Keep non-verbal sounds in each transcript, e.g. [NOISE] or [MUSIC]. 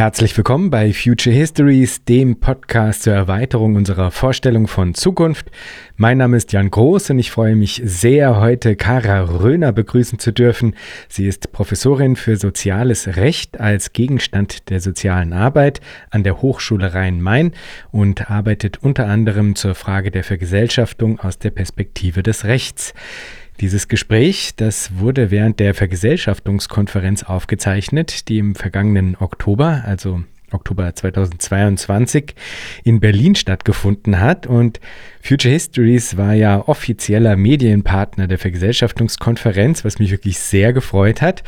Herzlich willkommen bei Future Histories, dem Podcast zur Erweiterung unserer Vorstellung von Zukunft. Mein Name ist Jan Groß und ich freue mich sehr, heute Kara Röhner begrüßen zu dürfen. Sie ist Professorin für Soziales Recht als Gegenstand der sozialen Arbeit an der Hochschule Rhein-Main und arbeitet unter anderem zur Frage der Vergesellschaftung aus der Perspektive des Rechts. Dieses Gespräch, das wurde während der Vergesellschaftungskonferenz aufgezeichnet, die im vergangenen Oktober, also Oktober 2022 in Berlin stattgefunden hat. Und Future Histories war ja offizieller Medienpartner der Vergesellschaftungskonferenz, was mich wirklich sehr gefreut hat.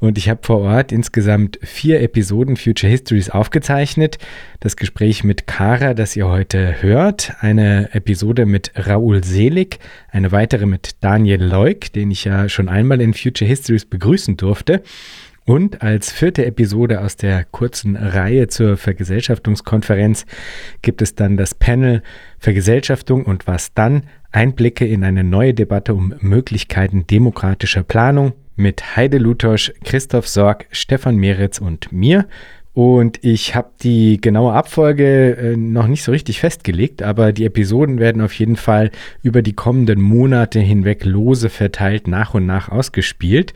Und ich habe vor Ort insgesamt vier Episoden Future Histories aufgezeichnet. Das Gespräch mit Kara, das ihr heute hört, eine Episode mit Raoul Selig, eine weitere mit Daniel Leuk, den ich ja schon einmal in Future Histories begrüßen durfte. Und als vierte Episode aus der kurzen Reihe zur Vergesellschaftungskonferenz gibt es dann das Panel Vergesellschaftung und was dann? Einblicke in eine neue Debatte um Möglichkeiten demokratischer Planung mit Heide Lutosch, Christoph Sorg, Stefan Meritz und mir. Und ich habe die genaue Abfolge äh, noch nicht so richtig festgelegt, aber die Episoden werden auf jeden Fall über die kommenden Monate hinweg lose verteilt nach und nach ausgespielt.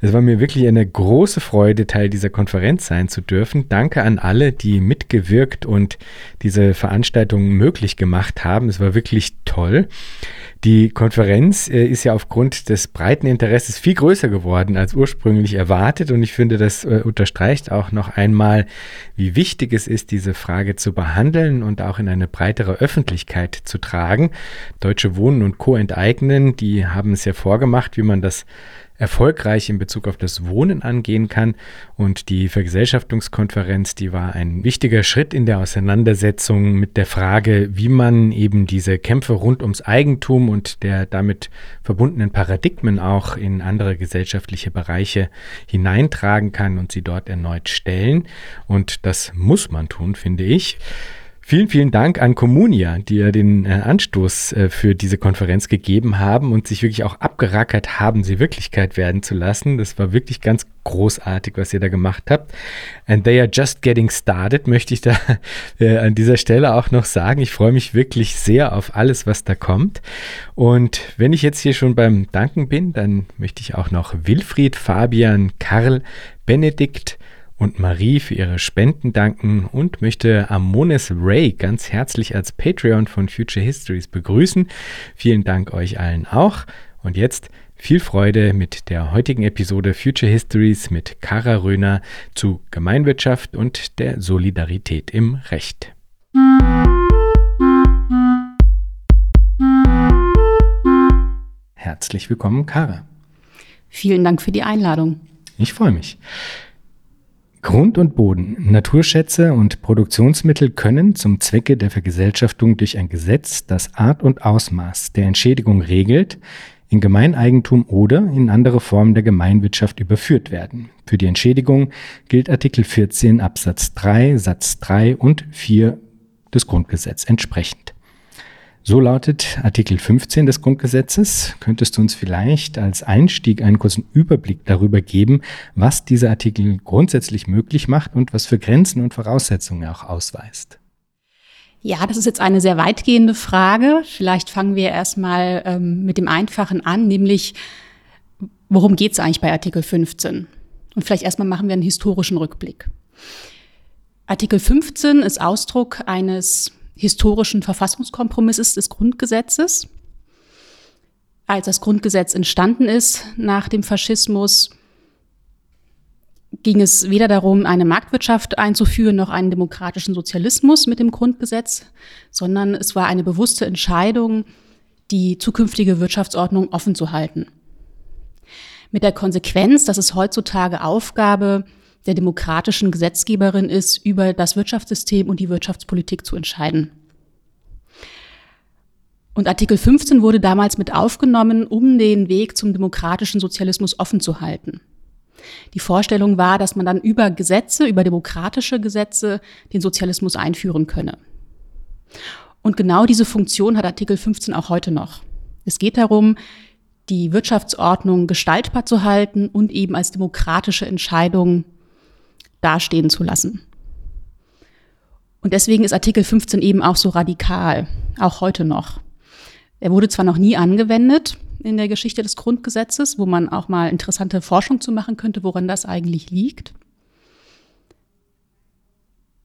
Es war mir wirklich eine große Freude, Teil dieser Konferenz sein zu dürfen. Danke an alle, die mitgewirkt und diese Veranstaltung möglich gemacht haben. Es war wirklich toll. Die Konferenz äh, ist ja aufgrund des breiten Interesses viel größer geworden als ursprünglich erwartet und ich finde, das äh, unterstreicht auch noch einmal, wie wichtig es ist, diese Frage zu behandeln und auch in eine breitere Öffentlichkeit zu tragen. Deutsche Wohnen und Co. enteignen, die haben es ja vorgemacht, wie man das erfolgreich in Bezug auf das Wohnen angehen kann. Und die Vergesellschaftungskonferenz, die war ein wichtiger Schritt in der Auseinandersetzung mit der Frage, wie man eben diese Kämpfe rund ums Eigentum und der damit verbundenen Paradigmen auch in andere gesellschaftliche Bereiche hineintragen kann und sie dort erneut stellen. Und das muss man tun, finde ich. Vielen, vielen Dank an Communia, die ja den äh, Anstoß äh, für diese Konferenz gegeben haben und sich wirklich auch abgerackert haben, sie Wirklichkeit werden zu lassen. Das war wirklich ganz großartig, was ihr da gemacht habt. And they are just getting started, möchte ich da [LAUGHS] äh, an dieser Stelle auch noch sagen. Ich freue mich wirklich sehr auf alles, was da kommt. Und wenn ich jetzt hier schon beim Danken bin, dann möchte ich auch noch Wilfried, Fabian, Karl, Benedikt, und Marie für ihre Spenden danken und möchte Amonis Ray ganz herzlich als Patreon von Future Histories begrüßen. Vielen Dank euch allen auch. Und jetzt viel Freude mit der heutigen Episode Future Histories mit Kara Röhner zu Gemeinwirtschaft und der Solidarität im Recht. Herzlich willkommen, Kara. Vielen Dank für die Einladung. Ich freue mich. Grund und Boden, Naturschätze und Produktionsmittel können zum Zwecke der Vergesellschaftung durch ein Gesetz das Art und Ausmaß der Entschädigung regelt, in Gemeineigentum oder in andere Formen der Gemeinwirtschaft überführt werden. Für die Entschädigung gilt Artikel 14 Absatz 3 Satz 3 und 4 des Grundgesetzes entsprechend. So lautet Artikel 15 des Grundgesetzes. Könntest du uns vielleicht als Einstieg einen kurzen Überblick darüber geben, was dieser Artikel grundsätzlich möglich macht und was für Grenzen und Voraussetzungen er auch ausweist? Ja, das ist jetzt eine sehr weitgehende Frage. Vielleicht fangen wir erstmal ähm, mit dem Einfachen an, nämlich worum geht es eigentlich bei Artikel 15? Und vielleicht erstmal machen wir einen historischen Rückblick. Artikel 15 ist Ausdruck eines historischen Verfassungskompromisses des Grundgesetzes. Als das Grundgesetz entstanden ist nach dem Faschismus, ging es weder darum, eine Marktwirtschaft einzuführen, noch einen demokratischen Sozialismus mit dem Grundgesetz, sondern es war eine bewusste Entscheidung, die zukünftige Wirtschaftsordnung offen zu halten. Mit der Konsequenz, dass es heutzutage Aufgabe der demokratischen Gesetzgeberin ist, über das Wirtschaftssystem und die Wirtschaftspolitik zu entscheiden. Und Artikel 15 wurde damals mit aufgenommen, um den Weg zum demokratischen Sozialismus offen zu halten. Die Vorstellung war, dass man dann über Gesetze, über demokratische Gesetze den Sozialismus einführen könne. Und genau diese Funktion hat Artikel 15 auch heute noch. Es geht darum, die Wirtschaftsordnung gestaltbar zu halten und eben als demokratische Entscheidung dastehen zu lassen. Und deswegen ist Artikel 15 eben auch so radikal, auch heute noch. Er wurde zwar noch nie angewendet in der Geschichte des Grundgesetzes, wo man auch mal interessante Forschung zu machen könnte, woran das eigentlich liegt.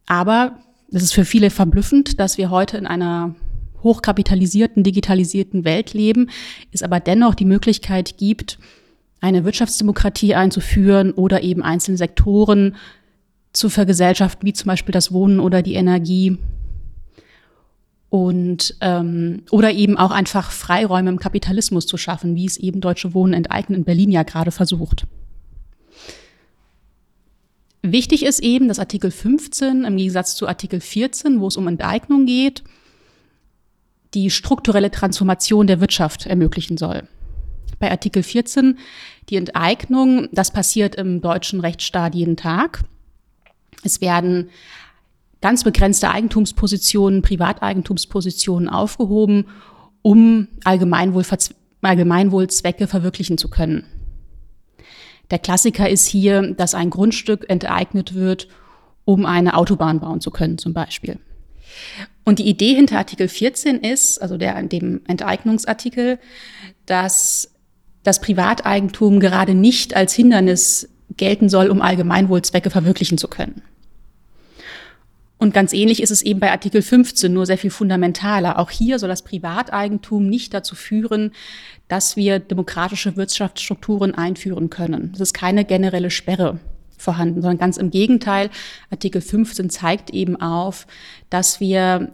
Aber es ist für viele verblüffend, dass wir heute in einer hochkapitalisierten, digitalisierten Welt leben, es aber dennoch die Möglichkeit gibt, eine Wirtschaftsdemokratie einzuführen oder eben einzelne Sektoren zu vergesellschaften, wie zum Beispiel das Wohnen oder die Energie. Und ähm, oder eben auch einfach Freiräume im Kapitalismus zu schaffen, wie es eben Deutsche Wohnen enteignen in Berlin ja gerade versucht. Wichtig ist eben, dass Artikel 15 im Gegensatz zu Artikel 14, wo es um Enteignung geht, die strukturelle Transformation der Wirtschaft ermöglichen soll. Bei Artikel 14 die Enteignung, das passiert im deutschen Rechtsstaat jeden Tag. Es werden ganz begrenzte Eigentumspositionen, Privateigentumspositionen aufgehoben, um Allgemeinwohl, Allgemeinwohlzwecke verwirklichen zu können. Der Klassiker ist hier, dass ein Grundstück enteignet wird, um eine Autobahn bauen zu können, zum Beispiel. Und die Idee hinter Artikel 14 ist, also der, dem Enteignungsartikel, dass das Privateigentum gerade nicht als Hindernis gelten soll, um Allgemeinwohlzwecke verwirklichen zu können. Und ganz ähnlich ist es eben bei Artikel 15, nur sehr viel fundamentaler. Auch hier soll das Privateigentum nicht dazu führen, dass wir demokratische Wirtschaftsstrukturen einführen können. Es ist keine generelle Sperre vorhanden, sondern ganz im Gegenteil. Artikel 15 zeigt eben auf, dass wir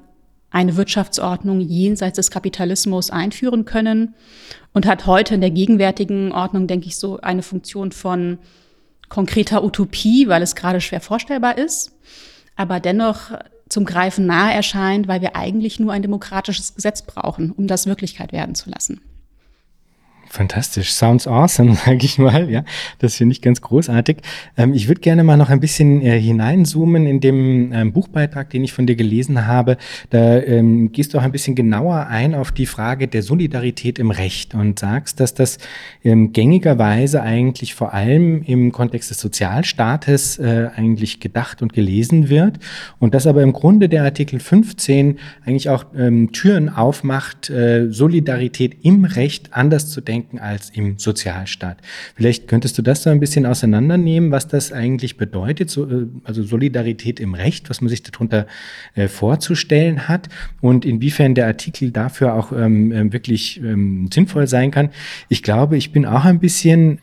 eine Wirtschaftsordnung jenseits des Kapitalismus einführen können und hat heute in der gegenwärtigen Ordnung, denke ich, so eine Funktion von konkreter Utopie, weil es gerade schwer vorstellbar ist aber dennoch zum Greifen nahe erscheint, weil wir eigentlich nur ein demokratisches Gesetz brauchen, um das Wirklichkeit werden zu lassen. Fantastisch, sounds awesome, [LAUGHS] sage ich mal. Ja, das finde ich ganz großartig. Ähm, ich würde gerne mal noch ein bisschen äh, hineinzoomen in dem ähm, Buchbeitrag, den ich von dir gelesen habe. Da ähm, gehst du auch ein bisschen genauer ein auf die Frage der Solidarität im Recht und sagst, dass das ähm, gängigerweise eigentlich vor allem im Kontext des Sozialstaates äh, eigentlich gedacht und gelesen wird und dass aber im Grunde der Artikel 15 eigentlich auch ähm, Türen aufmacht, äh, Solidarität im Recht anders zu denken denken als im Sozialstaat. Vielleicht könntest du das so ein bisschen auseinandernehmen, was das eigentlich bedeutet, so, äh, also Solidarität im Recht, was man sich darunter äh, vorzustellen hat und inwiefern der Artikel dafür auch ähm, äh, wirklich ähm, sinnvoll sein kann. Ich glaube, ich bin auch ein bisschen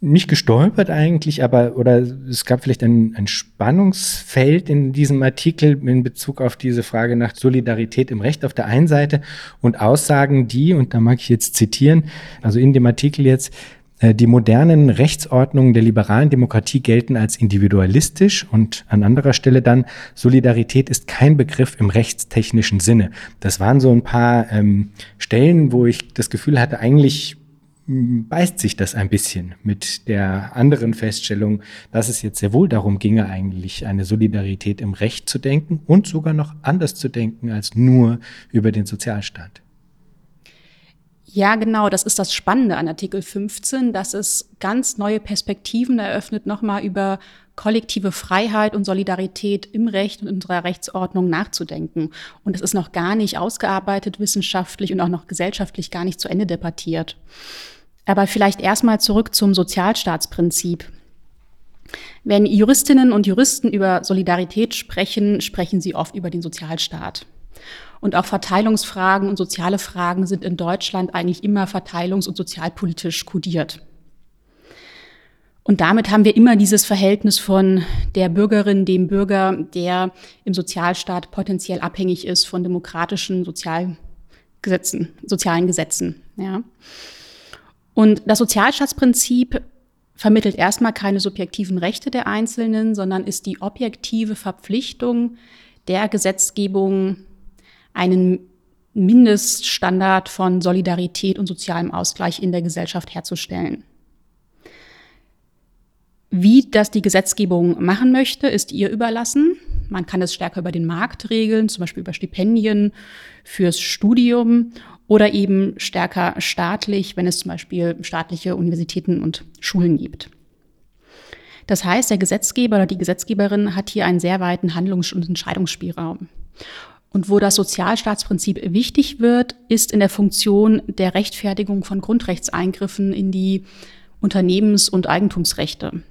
nicht gestolpert eigentlich, aber oder es gab vielleicht ein, ein Spannungsfeld in diesem Artikel in Bezug auf diese Frage nach Solidarität im Recht auf der einen Seite und Aussagen, die, und da mag ich jetzt zitieren, also in dem Artikel jetzt, äh, die modernen Rechtsordnungen der liberalen Demokratie gelten als individualistisch und an anderer Stelle dann, Solidarität ist kein Begriff im rechtstechnischen Sinne. Das waren so ein paar ähm, Stellen, wo ich das Gefühl hatte, eigentlich beißt sich das ein bisschen mit der anderen Feststellung, dass es jetzt sehr wohl darum ginge, eigentlich eine Solidarität im Recht zu denken und sogar noch anders zu denken als nur über den Sozialstaat. Ja, genau, das ist das Spannende an Artikel 15, dass es ganz neue Perspektiven eröffnet, nochmal über kollektive Freiheit und Solidarität im Recht und unserer Rechtsordnung nachzudenken. Und es ist noch gar nicht ausgearbeitet wissenschaftlich und auch noch gesellschaftlich gar nicht zu Ende debattiert. Aber vielleicht erstmal zurück zum Sozialstaatsprinzip. Wenn Juristinnen und Juristen über Solidarität sprechen, sprechen sie oft über den Sozialstaat. Und auch Verteilungsfragen und soziale Fragen sind in Deutschland eigentlich immer verteilungs- und sozialpolitisch kodiert. Und damit haben wir immer dieses Verhältnis von der Bürgerin, dem Bürger, der im Sozialstaat potenziell abhängig ist von demokratischen Sozialgesetzen, sozialen Gesetzen. Ja. Und das Sozialstaatsprinzip vermittelt erstmal keine subjektiven Rechte der Einzelnen, sondern ist die objektive Verpflichtung der Gesetzgebung, einen Mindeststandard von Solidarität und sozialem Ausgleich in der Gesellschaft herzustellen. Wie das die Gesetzgebung machen möchte, ist ihr überlassen. Man kann es stärker über den Markt regeln, zum Beispiel über Stipendien fürs Studium oder eben stärker staatlich, wenn es zum Beispiel staatliche Universitäten und Schulen gibt. Das heißt, der Gesetzgeber oder die Gesetzgeberin hat hier einen sehr weiten Handlungs- und Entscheidungsspielraum. Und wo das Sozialstaatsprinzip wichtig wird, ist in der Funktion der Rechtfertigung von Grundrechtseingriffen in die Unternehmens- und Eigentumsrechte.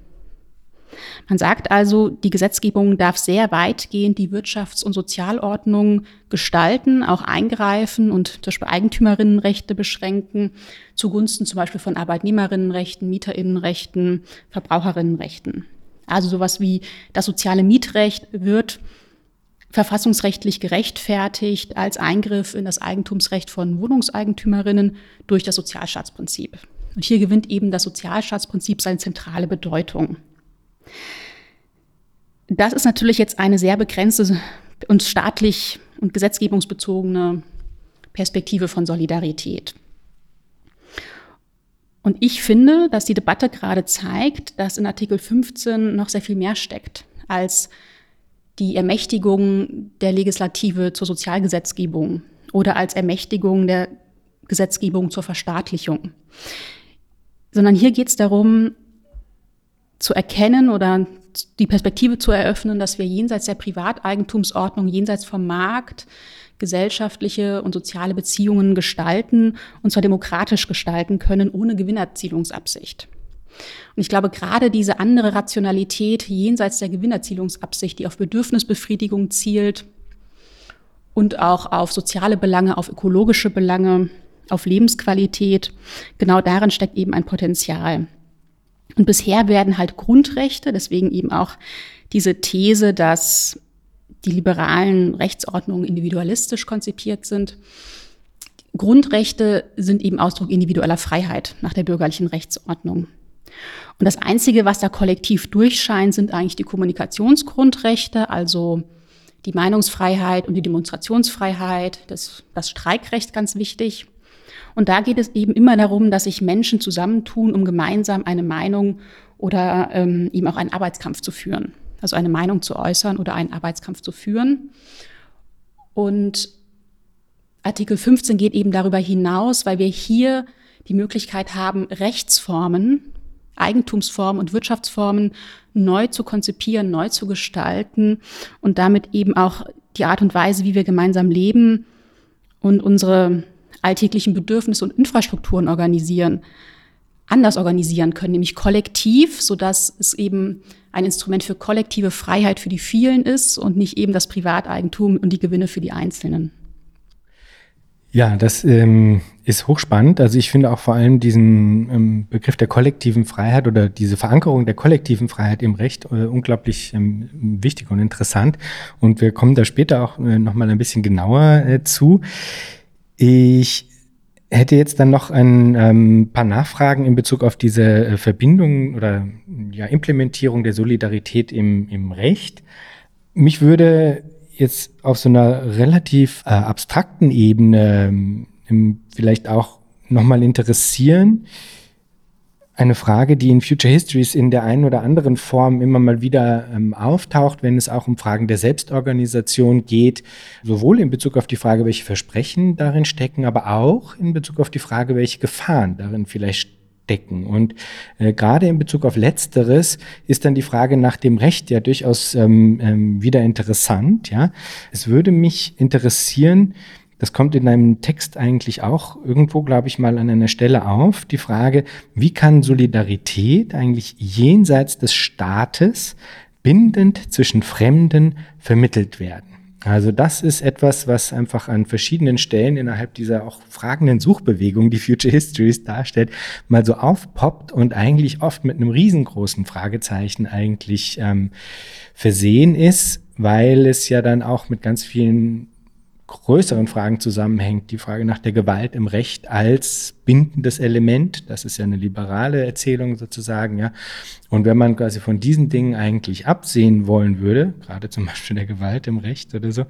Man sagt also, die Gesetzgebung darf sehr weitgehend die Wirtschafts- und Sozialordnung gestalten, auch eingreifen und zum Beispiel Eigentümerinnenrechte beschränken, zugunsten zum Beispiel von Arbeitnehmerinnenrechten, Mieterinnenrechten, Verbraucherinnenrechten. Also sowas wie das soziale Mietrecht wird verfassungsrechtlich gerechtfertigt als Eingriff in das Eigentumsrecht von Wohnungseigentümerinnen durch das Sozialstaatsprinzip. Und hier gewinnt eben das Sozialstaatsprinzip seine zentrale Bedeutung. Das ist natürlich jetzt eine sehr begrenzte und staatlich und gesetzgebungsbezogene Perspektive von Solidarität. Und ich finde, dass die Debatte gerade zeigt, dass in Artikel 15 noch sehr viel mehr steckt als die Ermächtigung der Legislative zur Sozialgesetzgebung oder als Ermächtigung der Gesetzgebung zur Verstaatlichung. Sondern hier geht es darum, zu erkennen oder die Perspektive zu eröffnen, dass wir jenseits der Privateigentumsordnung, jenseits vom Markt, gesellschaftliche und soziale Beziehungen gestalten, und zwar demokratisch gestalten können, ohne Gewinnerzielungsabsicht. Und ich glaube, gerade diese andere Rationalität jenseits der Gewinnerzielungsabsicht, die auf Bedürfnisbefriedigung zielt und auch auf soziale Belange, auf ökologische Belange, auf Lebensqualität, genau darin steckt eben ein Potenzial. Und bisher werden halt Grundrechte, deswegen eben auch diese These, dass die liberalen Rechtsordnungen individualistisch konzipiert sind. Grundrechte sind eben Ausdruck individueller Freiheit nach der bürgerlichen Rechtsordnung. Und das Einzige, was da kollektiv durchscheint, sind eigentlich die Kommunikationsgrundrechte, also die Meinungsfreiheit und die Demonstrationsfreiheit, das, das Streikrecht ganz wichtig. Und da geht es eben immer darum, dass sich Menschen zusammentun, um gemeinsam eine Meinung oder ähm, eben auch einen Arbeitskampf zu führen. Also eine Meinung zu äußern oder einen Arbeitskampf zu führen. Und Artikel 15 geht eben darüber hinaus, weil wir hier die Möglichkeit haben, Rechtsformen, Eigentumsformen und Wirtschaftsformen neu zu konzipieren, neu zu gestalten und damit eben auch die Art und Weise, wie wir gemeinsam leben und unsere alltäglichen Bedürfnisse und Infrastrukturen organisieren, anders organisieren können, nämlich kollektiv, sodass es eben ein Instrument für kollektive Freiheit für die vielen ist und nicht eben das Privateigentum und die Gewinne für die Einzelnen. Ja, das ähm, ist hochspannend. Also ich finde auch vor allem diesen ähm, Begriff der kollektiven Freiheit oder diese Verankerung der kollektiven Freiheit im Recht äh, unglaublich ähm, wichtig und interessant. Und wir kommen da später auch äh, nochmal ein bisschen genauer äh, zu. Ich hätte jetzt dann noch ein ähm, paar Nachfragen in Bezug auf diese äh, Verbindung oder ja, Implementierung der Solidarität im, im Recht. Mich würde jetzt auf so einer relativ äh, abstrakten Ebene ähm, vielleicht auch nochmal interessieren, eine Frage, die in Future Histories in der einen oder anderen Form immer mal wieder ähm, auftaucht, wenn es auch um Fragen der Selbstorganisation geht, sowohl in Bezug auf die Frage, welche Versprechen darin stecken, aber auch in Bezug auf die Frage, welche Gefahren darin vielleicht stecken. Und äh, gerade in Bezug auf Letzteres ist dann die Frage nach dem Recht ja durchaus ähm, ähm, wieder interessant. Ja, es würde mich interessieren, das kommt in deinem Text eigentlich auch irgendwo, glaube ich, mal an einer Stelle auf. Die Frage, wie kann Solidarität eigentlich jenseits des Staates bindend zwischen Fremden vermittelt werden? Also das ist etwas, was einfach an verschiedenen Stellen innerhalb dieser auch fragenden Suchbewegung, die Future Histories darstellt, mal so aufpoppt und eigentlich oft mit einem riesengroßen Fragezeichen eigentlich ähm, versehen ist, weil es ja dann auch mit ganz vielen größeren Fragen zusammenhängt. Die Frage nach der Gewalt im Recht als bindendes Element. Das ist ja eine liberale Erzählung sozusagen, ja. Und wenn man quasi von diesen Dingen eigentlich absehen wollen würde, gerade zum Beispiel der Gewalt im Recht oder so,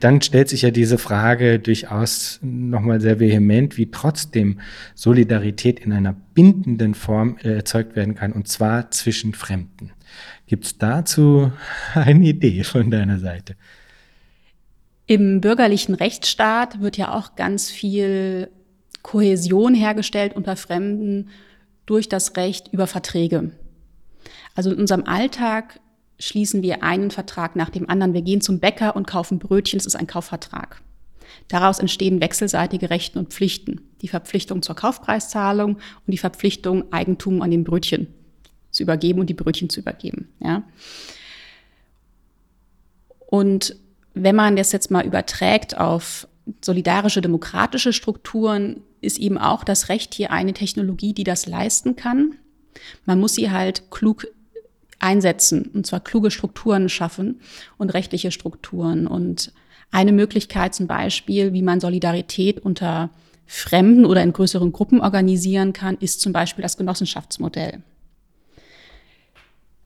dann stellt sich ja diese Frage durchaus nochmal sehr vehement, wie trotzdem Solidarität in einer bindenden Form äh, erzeugt werden kann, und zwar zwischen Fremden. Gibt es dazu [LAUGHS] eine Idee von deiner Seite? Im bürgerlichen Rechtsstaat wird ja auch ganz viel Kohäsion hergestellt unter Fremden durch das Recht über Verträge. Also in unserem Alltag schließen wir einen Vertrag nach dem anderen. Wir gehen zum Bäcker und kaufen Brötchen. Es ist ein Kaufvertrag. Daraus entstehen wechselseitige Rechten und Pflichten. Die Verpflichtung zur Kaufpreiszahlung und die Verpflichtung, Eigentum an den Brötchen zu übergeben und die Brötchen zu übergeben. Ja. Und wenn man das jetzt mal überträgt auf solidarische demokratische Strukturen, ist eben auch das Recht hier eine Technologie, die das leisten kann. Man muss sie halt klug einsetzen, und zwar kluge Strukturen schaffen und rechtliche Strukturen. Und eine Möglichkeit zum Beispiel, wie man Solidarität unter Fremden oder in größeren Gruppen organisieren kann, ist zum Beispiel das Genossenschaftsmodell.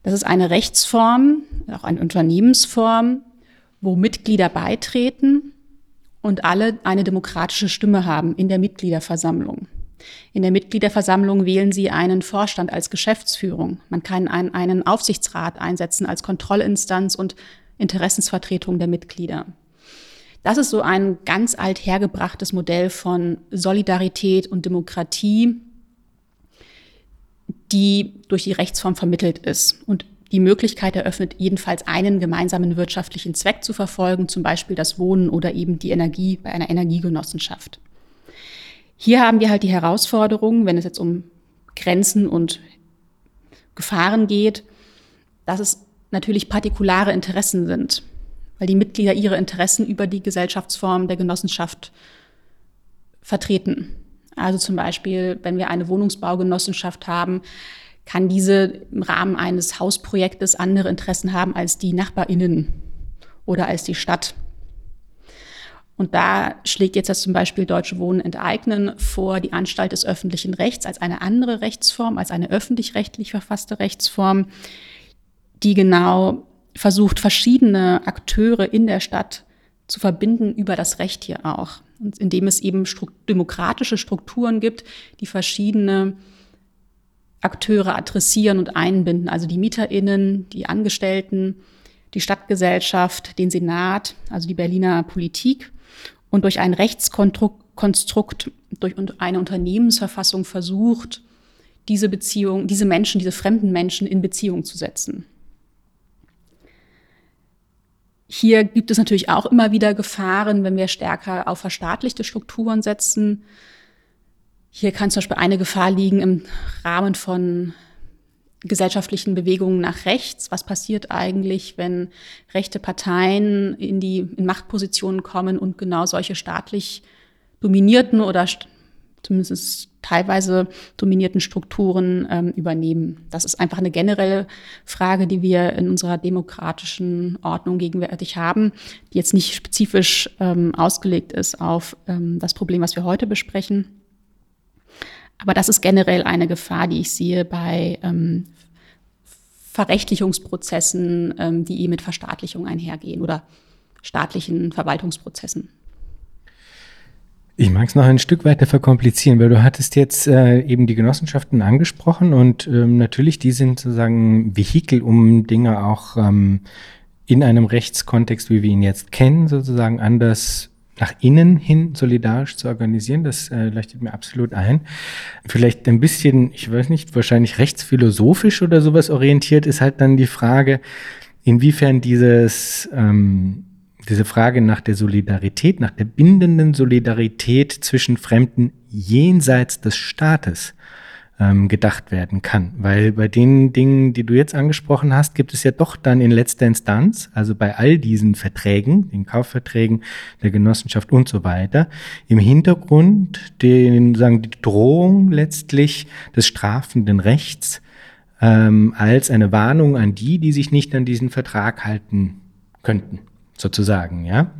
Das ist eine Rechtsform, auch eine Unternehmensform, wo Mitglieder beitreten und alle eine demokratische Stimme haben in der Mitgliederversammlung. In der Mitgliederversammlung wählen sie einen Vorstand als Geschäftsführung. Man kann einen, einen Aufsichtsrat einsetzen als Kontrollinstanz und Interessensvertretung der Mitglieder. Das ist so ein ganz althergebrachtes Modell von Solidarität und Demokratie, die durch die Rechtsform vermittelt ist und die Möglichkeit eröffnet, jedenfalls einen gemeinsamen wirtschaftlichen Zweck zu verfolgen, zum Beispiel das Wohnen oder eben die Energie bei einer Energiegenossenschaft. Hier haben wir halt die Herausforderung, wenn es jetzt um Grenzen und Gefahren geht, dass es natürlich partikulare Interessen sind weil die Mitglieder ihre Interessen über die Gesellschaftsform der Genossenschaft vertreten. Also zum Beispiel, wenn wir eine Wohnungsbaugenossenschaft haben, kann diese im Rahmen eines Hausprojektes andere Interessen haben als die Nachbarinnen oder als die Stadt. Und da schlägt jetzt das zum Beispiel Deutsche Wohnen enteignen vor die Anstalt des öffentlichen Rechts als eine andere Rechtsform, als eine öffentlich-rechtlich verfasste Rechtsform, die genau versucht, verschiedene Akteure in der Stadt zu verbinden über das Recht hier auch. Und indem es eben demokratische Strukturen gibt, die verschiedene Akteure adressieren und einbinden, also die MieterInnen, die Angestellten, die Stadtgesellschaft, den Senat, also die Berliner Politik und durch ein Rechtskonstrukt, durch eine Unternehmensverfassung versucht, diese Beziehung, diese Menschen, diese fremden Menschen in Beziehung zu setzen. Hier gibt es natürlich auch immer wieder Gefahren, wenn wir stärker auf verstaatlichte Strukturen setzen. Hier kann zum Beispiel eine Gefahr liegen im Rahmen von gesellschaftlichen Bewegungen nach rechts. Was passiert eigentlich, wenn rechte Parteien in die in Machtpositionen kommen und genau solche staatlich dominierten oder zumindest teilweise dominierten Strukturen ähm, übernehmen. Das ist einfach eine generelle Frage, die wir in unserer demokratischen Ordnung gegenwärtig haben, die jetzt nicht spezifisch ähm, ausgelegt ist auf ähm, das Problem, was wir heute besprechen. Aber das ist generell eine Gefahr, die ich sehe bei ähm, Verrechtlichungsprozessen, ähm, die mit Verstaatlichung einhergehen oder staatlichen Verwaltungsprozessen. Ich mag es noch ein Stück weiter verkomplizieren, weil du hattest jetzt äh, eben die Genossenschaften angesprochen und ähm, natürlich, die sind sozusagen Vehikel, um Dinge auch ähm, in einem Rechtskontext, wie wir ihn jetzt kennen, sozusagen anders nach innen hin solidarisch zu organisieren. Das äh, leuchtet mir absolut ein. Vielleicht ein bisschen, ich weiß nicht, wahrscheinlich rechtsphilosophisch oder sowas orientiert ist halt dann die Frage, inwiefern dieses ähm, diese Frage nach der Solidarität, nach der bindenden Solidarität zwischen Fremden jenseits des Staates ähm, gedacht werden kann. Weil bei den Dingen, die du jetzt angesprochen hast, gibt es ja doch dann in letzter Instanz, also bei all diesen Verträgen, den Kaufverträgen der Genossenschaft und so weiter, im Hintergrund den, sagen, die Drohung letztlich des strafenden Rechts ähm, als eine Warnung an die, die sich nicht an diesen Vertrag halten könnten sozusagen, ja.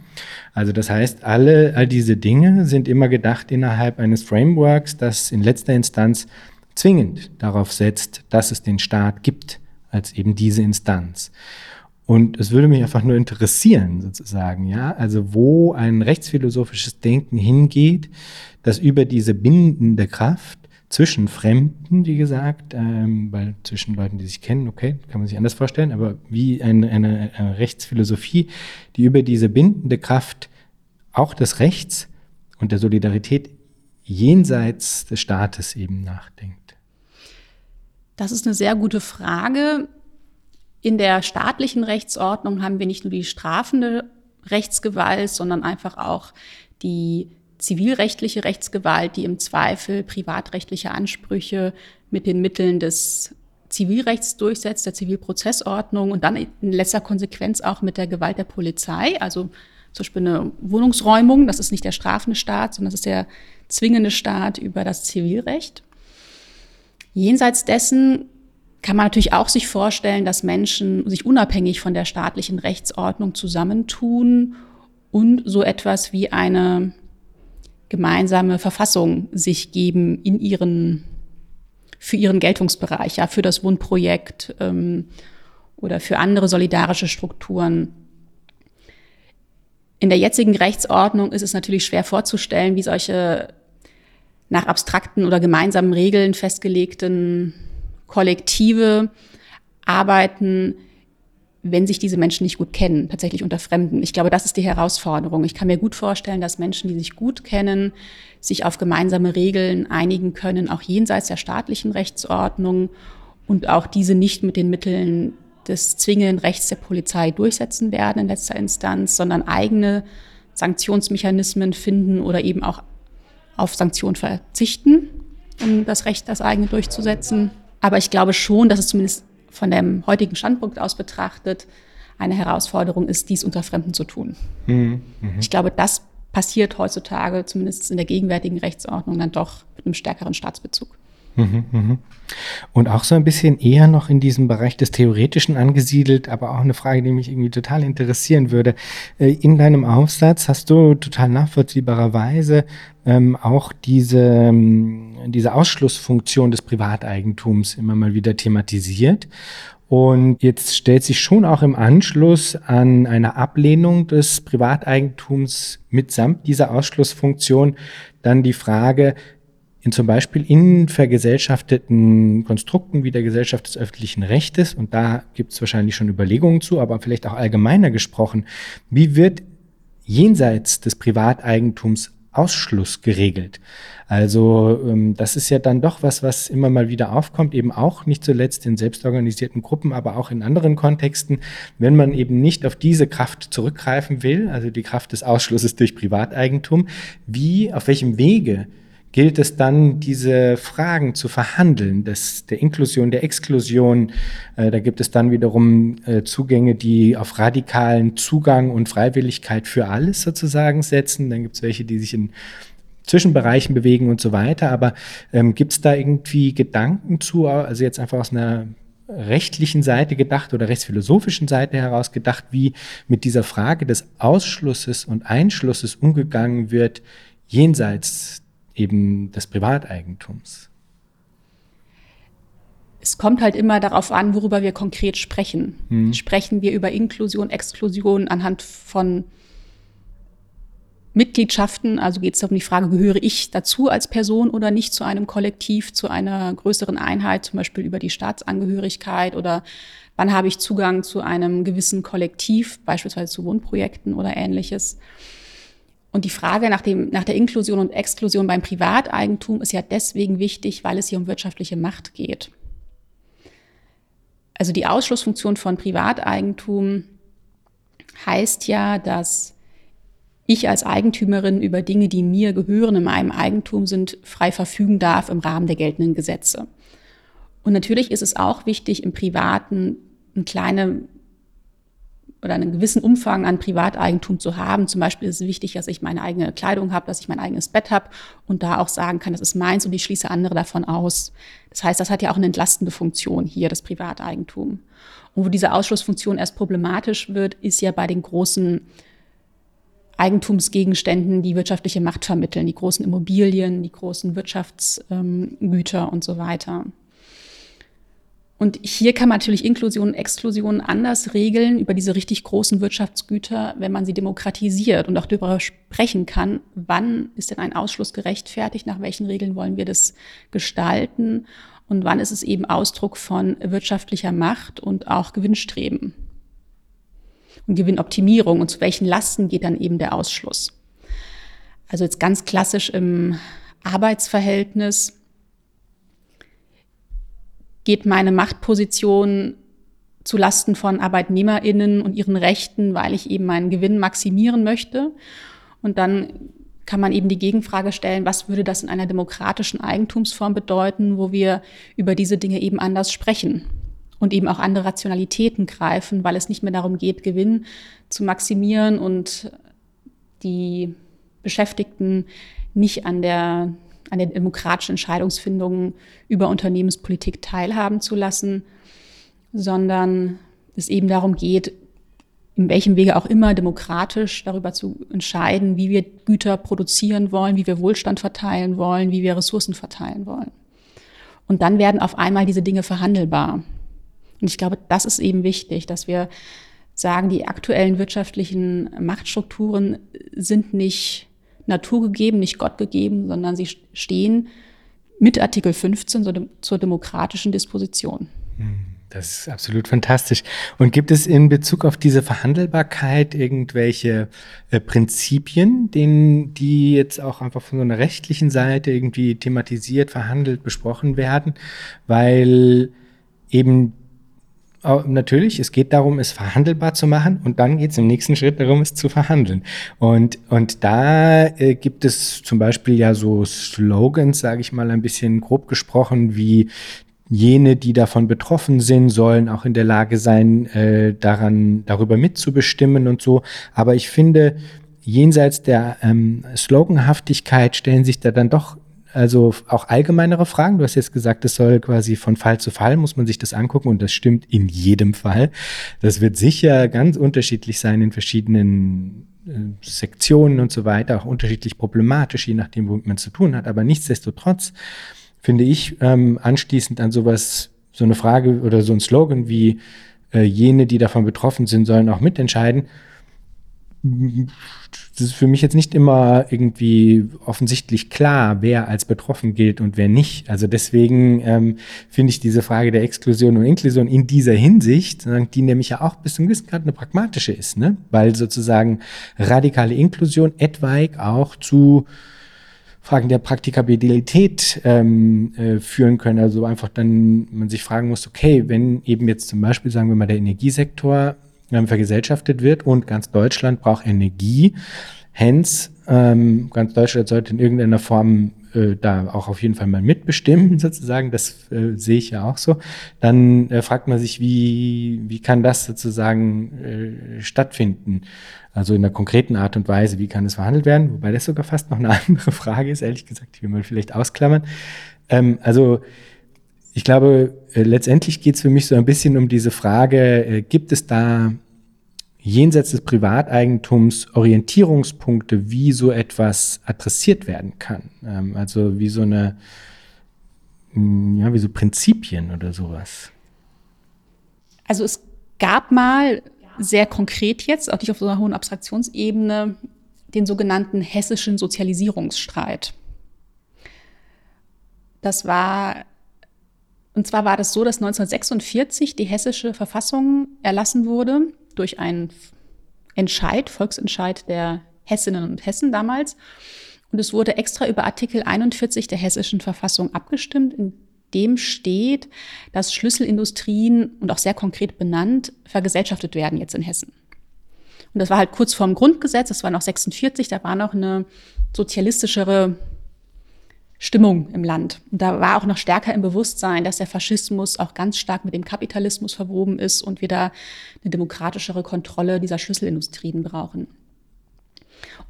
Also das heißt, alle, all diese Dinge sind immer gedacht innerhalb eines Frameworks, das in letzter Instanz zwingend darauf setzt, dass es den Staat gibt als eben diese Instanz. Und es würde mich einfach nur interessieren, sozusagen, ja, also wo ein rechtsphilosophisches Denken hingeht, das über diese bindende Kraft zwischen Fremden, wie gesagt, ähm, weil zwischen Leuten, die sich kennen, okay, kann man sich anders vorstellen, aber wie eine, eine, eine Rechtsphilosophie, die über diese bindende Kraft auch des Rechts und der Solidarität jenseits des Staates eben nachdenkt. Das ist eine sehr gute Frage. in der staatlichen Rechtsordnung haben wir nicht nur die strafende Rechtsgewalt, sondern einfach auch die zivilrechtliche Rechtsgewalt, die im Zweifel privatrechtliche Ansprüche mit den Mitteln des Zivilrechts durchsetzt, der Zivilprozessordnung und dann in letzter Konsequenz auch mit der Gewalt der Polizei. Also zum Beispiel eine Wohnungsräumung, das ist nicht der strafende Staat, sondern das ist der zwingende Staat über das Zivilrecht. Jenseits dessen kann man natürlich auch sich vorstellen, dass Menschen sich unabhängig von der staatlichen Rechtsordnung zusammentun und so etwas wie eine gemeinsame Verfassung sich geben in ihren, für ihren Geltungsbereich, ja, für das Wohnprojekt ähm, oder für andere solidarische Strukturen. In der jetzigen Rechtsordnung ist es natürlich schwer vorzustellen, wie solche nach abstrakten oder gemeinsamen Regeln festgelegten Kollektive arbeiten, wenn sich diese Menschen nicht gut kennen, tatsächlich unter Fremden. Ich glaube, das ist die Herausforderung. Ich kann mir gut vorstellen, dass Menschen, die sich gut kennen, sich auf gemeinsame Regeln einigen können, auch jenseits der staatlichen Rechtsordnung und auch diese nicht mit den Mitteln des zwingenden Rechts der Polizei durchsetzen werden in letzter Instanz, sondern eigene Sanktionsmechanismen finden oder eben auch auf Sanktionen verzichten, um das Recht, das eigene durchzusetzen. Aber ich glaube schon, dass es zumindest von dem heutigen Standpunkt aus betrachtet eine Herausforderung ist, dies unter Fremden zu tun. Mhm. Mhm. Ich glaube, das passiert heutzutage, zumindest in der gegenwärtigen Rechtsordnung, dann doch mit einem stärkeren Staatsbezug. Mhm, mhm. Und auch so ein bisschen eher noch in diesem Bereich des Theoretischen angesiedelt, aber auch eine Frage, die mich irgendwie total interessieren würde. Äh, in deinem Aufsatz hast du total nachvollziehbarerweise ähm, auch diese, ähm, diese Ausschlussfunktion des Privateigentums immer mal wieder thematisiert. Und jetzt stellt sich schon auch im Anschluss an eine Ablehnung des Privateigentums mitsamt dieser Ausschlussfunktion dann die Frage, in zum Beispiel in vergesellschafteten Konstrukten wie der Gesellschaft des öffentlichen Rechtes, und da gibt es wahrscheinlich schon Überlegungen zu, aber vielleicht auch allgemeiner gesprochen, wie wird jenseits des Privateigentums Ausschluss geregelt. Also ähm, das ist ja dann doch was, was immer mal wieder aufkommt, eben auch nicht zuletzt in selbstorganisierten Gruppen, aber auch in anderen Kontexten, wenn man eben nicht auf diese Kraft zurückgreifen will, also die Kraft des Ausschlusses durch Privateigentum, wie, auf welchem Wege gilt es dann, diese Fragen zu verhandeln, des, der Inklusion, der Exklusion. Äh, da gibt es dann wiederum äh, Zugänge, die auf radikalen Zugang und Freiwilligkeit für alles sozusagen setzen. Dann gibt es welche, die sich in Zwischenbereichen bewegen und so weiter. Aber ähm, gibt es da irgendwie Gedanken zu, also jetzt einfach aus einer rechtlichen Seite gedacht oder rechtsphilosophischen Seite heraus gedacht, wie mit dieser Frage des Ausschlusses und Einschlusses umgegangen wird jenseits eben des Privateigentums? Es kommt halt immer darauf an, worüber wir konkret sprechen. Hm. Sprechen wir über Inklusion, Exklusion anhand von Mitgliedschaften, also geht es um die Frage, gehöre ich dazu als Person oder nicht zu einem Kollektiv, zu einer größeren Einheit, zum Beispiel über die Staatsangehörigkeit oder wann habe ich Zugang zu einem gewissen Kollektiv, beispielsweise zu Wohnprojekten oder ähnliches. Und die Frage nach, dem, nach der Inklusion und Exklusion beim Privateigentum ist ja deswegen wichtig, weil es hier um wirtschaftliche Macht geht. Also die Ausschlussfunktion von Privateigentum heißt ja, dass ich als Eigentümerin über Dinge, die mir gehören, in meinem Eigentum sind, frei verfügen darf im Rahmen der geltenden Gesetze. Und natürlich ist es auch wichtig, im Privaten eine kleine oder einen gewissen Umfang an Privateigentum zu haben. Zum Beispiel ist es wichtig, dass ich meine eigene Kleidung habe, dass ich mein eigenes Bett habe und da auch sagen kann, das ist meins und ich schließe andere davon aus. Das heißt, das hat ja auch eine entlastende Funktion hier, das Privateigentum. Und wo diese Ausschlussfunktion erst problematisch wird, ist ja bei den großen Eigentumsgegenständen, die wirtschaftliche Macht vermitteln, die großen Immobilien, die großen Wirtschaftsgüter und so weiter. Und hier kann man natürlich Inklusion und Exklusion anders regeln über diese richtig großen Wirtschaftsgüter, wenn man sie demokratisiert und auch darüber sprechen kann, wann ist denn ein Ausschluss gerechtfertigt, nach welchen Regeln wollen wir das gestalten und wann ist es eben Ausdruck von wirtschaftlicher Macht und auch Gewinnstreben und Gewinnoptimierung und zu welchen Lasten geht dann eben der Ausschluss. Also jetzt ganz klassisch im Arbeitsverhältnis geht meine Machtposition zu Lasten von ArbeitnehmerInnen und ihren Rechten, weil ich eben meinen Gewinn maximieren möchte. Und dann kann man eben die Gegenfrage stellen, was würde das in einer demokratischen Eigentumsform bedeuten, wo wir über diese Dinge eben anders sprechen und eben auch andere Rationalitäten greifen, weil es nicht mehr darum geht, Gewinn zu maximieren und die Beschäftigten nicht an der, an der demokratischen Entscheidungsfindung über Unternehmenspolitik teilhaben zu lassen, sondern es eben darum geht, in welchem Wege auch immer demokratisch darüber zu entscheiden, wie wir Güter produzieren wollen, wie wir Wohlstand verteilen wollen, wie wir Ressourcen verteilen wollen. Und dann werden auf einmal diese Dinge verhandelbar. Und ich glaube, das ist eben wichtig, dass wir sagen, die aktuellen wirtschaftlichen Machtstrukturen sind nicht naturgegeben, nicht gottgegeben, sondern sie stehen mit Artikel 15 zur demokratischen Disposition. Hm, das ist absolut fantastisch. Und gibt es in Bezug auf diese Verhandelbarkeit irgendwelche äh, Prinzipien, denen, die jetzt auch einfach von so einer rechtlichen Seite irgendwie thematisiert, verhandelt, besprochen werden? Weil eben natürlich, es geht darum, es verhandelbar zu machen und dann geht es im nächsten Schritt darum, es zu verhandeln. Und, und da äh, gibt es zum Beispiel ja so Slogans, sage ich mal ein bisschen grob gesprochen, wie jene, die davon betroffen sind, sollen auch in der Lage sein, äh, daran darüber mitzubestimmen und so. Aber ich finde, jenseits der ähm, Sloganhaftigkeit stellen sich da dann doch also auch allgemeinere Fragen. Du hast jetzt gesagt, es soll quasi von Fall zu Fall, muss man sich das angucken und das stimmt in jedem Fall. Das wird sicher ganz unterschiedlich sein in verschiedenen äh, Sektionen und so weiter, auch unterschiedlich problematisch, je nachdem, womit man zu tun hat. Aber nichtsdestotrotz finde ich ähm, anschließend an sowas, so eine Frage oder so ein Slogan wie äh, jene, die davon betroffen sind, sollen auch mitentscheiden das ist für mich jetzt nicht immer irgendwie offensichtlich klar, wer als betroffen gilt und wer nicht. Also deswegen ähm, finde ich diese Frage der Exklusion und Inklusion in dieser Hinsicht, die nämlich ja auch bis zum gewissen Grad eine pragmatische ist, ne? weil sozusagen radikale Inklusion etwaig auch zu Fragen der Praktikabilität ähm, äh, führen können. Also einfach dann man sich fragen muss, okay, wenn eben jetzt zum Beispiel, sagen wir mal, der Energiesektor ähm, vergesellschaftet wird und ganz Deutschland braucht Energie. Hence, ähm, ganz Deutschland sollte in irgendeiner Form äh, da auch auf jeden Fall mal mitbestimmen, [LAUGHS] sozusagen. Das äh, sehe ich ja auch so. Dann äh, fragt man sich, wie, wie kann das sozusagen äh, stattfinden? Also in einer konkreten Art und Weise, wie kann es verhandelt werden? Wobei das sogar fast noch eine [LAUGHS] andere Frage ist, ehrlich gesagt, die will man vielleicht ausklammern. Ähm, also ich glaube, äh, letztendlich geht es für mich so ein bisschen um diese Frage, äh, gibt es da jenseits des Privateigentums Orientierungspunkte, wie so etwas adressiert werden kann? Ähm, also wie so eine, mm, ja, wie so Prinzipien oder sowas. Also es gab mal sehr konkret jetzt, auch nicht auf so einer hohen Abstraktionsebene, den sogenannten hessischen Sozialisierungsstreit. Das war und zwar war das so, dass 1946 die hessische Verfassung erlassen wurde durch einen Entscheid, Volksentscheid der Hessinnen und Hessen damals. Und es wurde extra über Artikel 41 der hessischen Verfassung abgestimmt, in dem steht, dass Schlüsselindustrien und auch sehr konkret benannt vergesellschaftet werden jetzt in Hessen. Und das war halt kurz vorm Grundgesetz, das war noch 46, da war noch eine sozialistischere Stimmung im Land. Da war auch noch stärker im Bewusstsein, dass der Faschismus auch ganz stark mit dem Kapitalismus verwoben ist und wir da eine demokratischere Kontrolle dieser Schlüsselindustrien brauchen.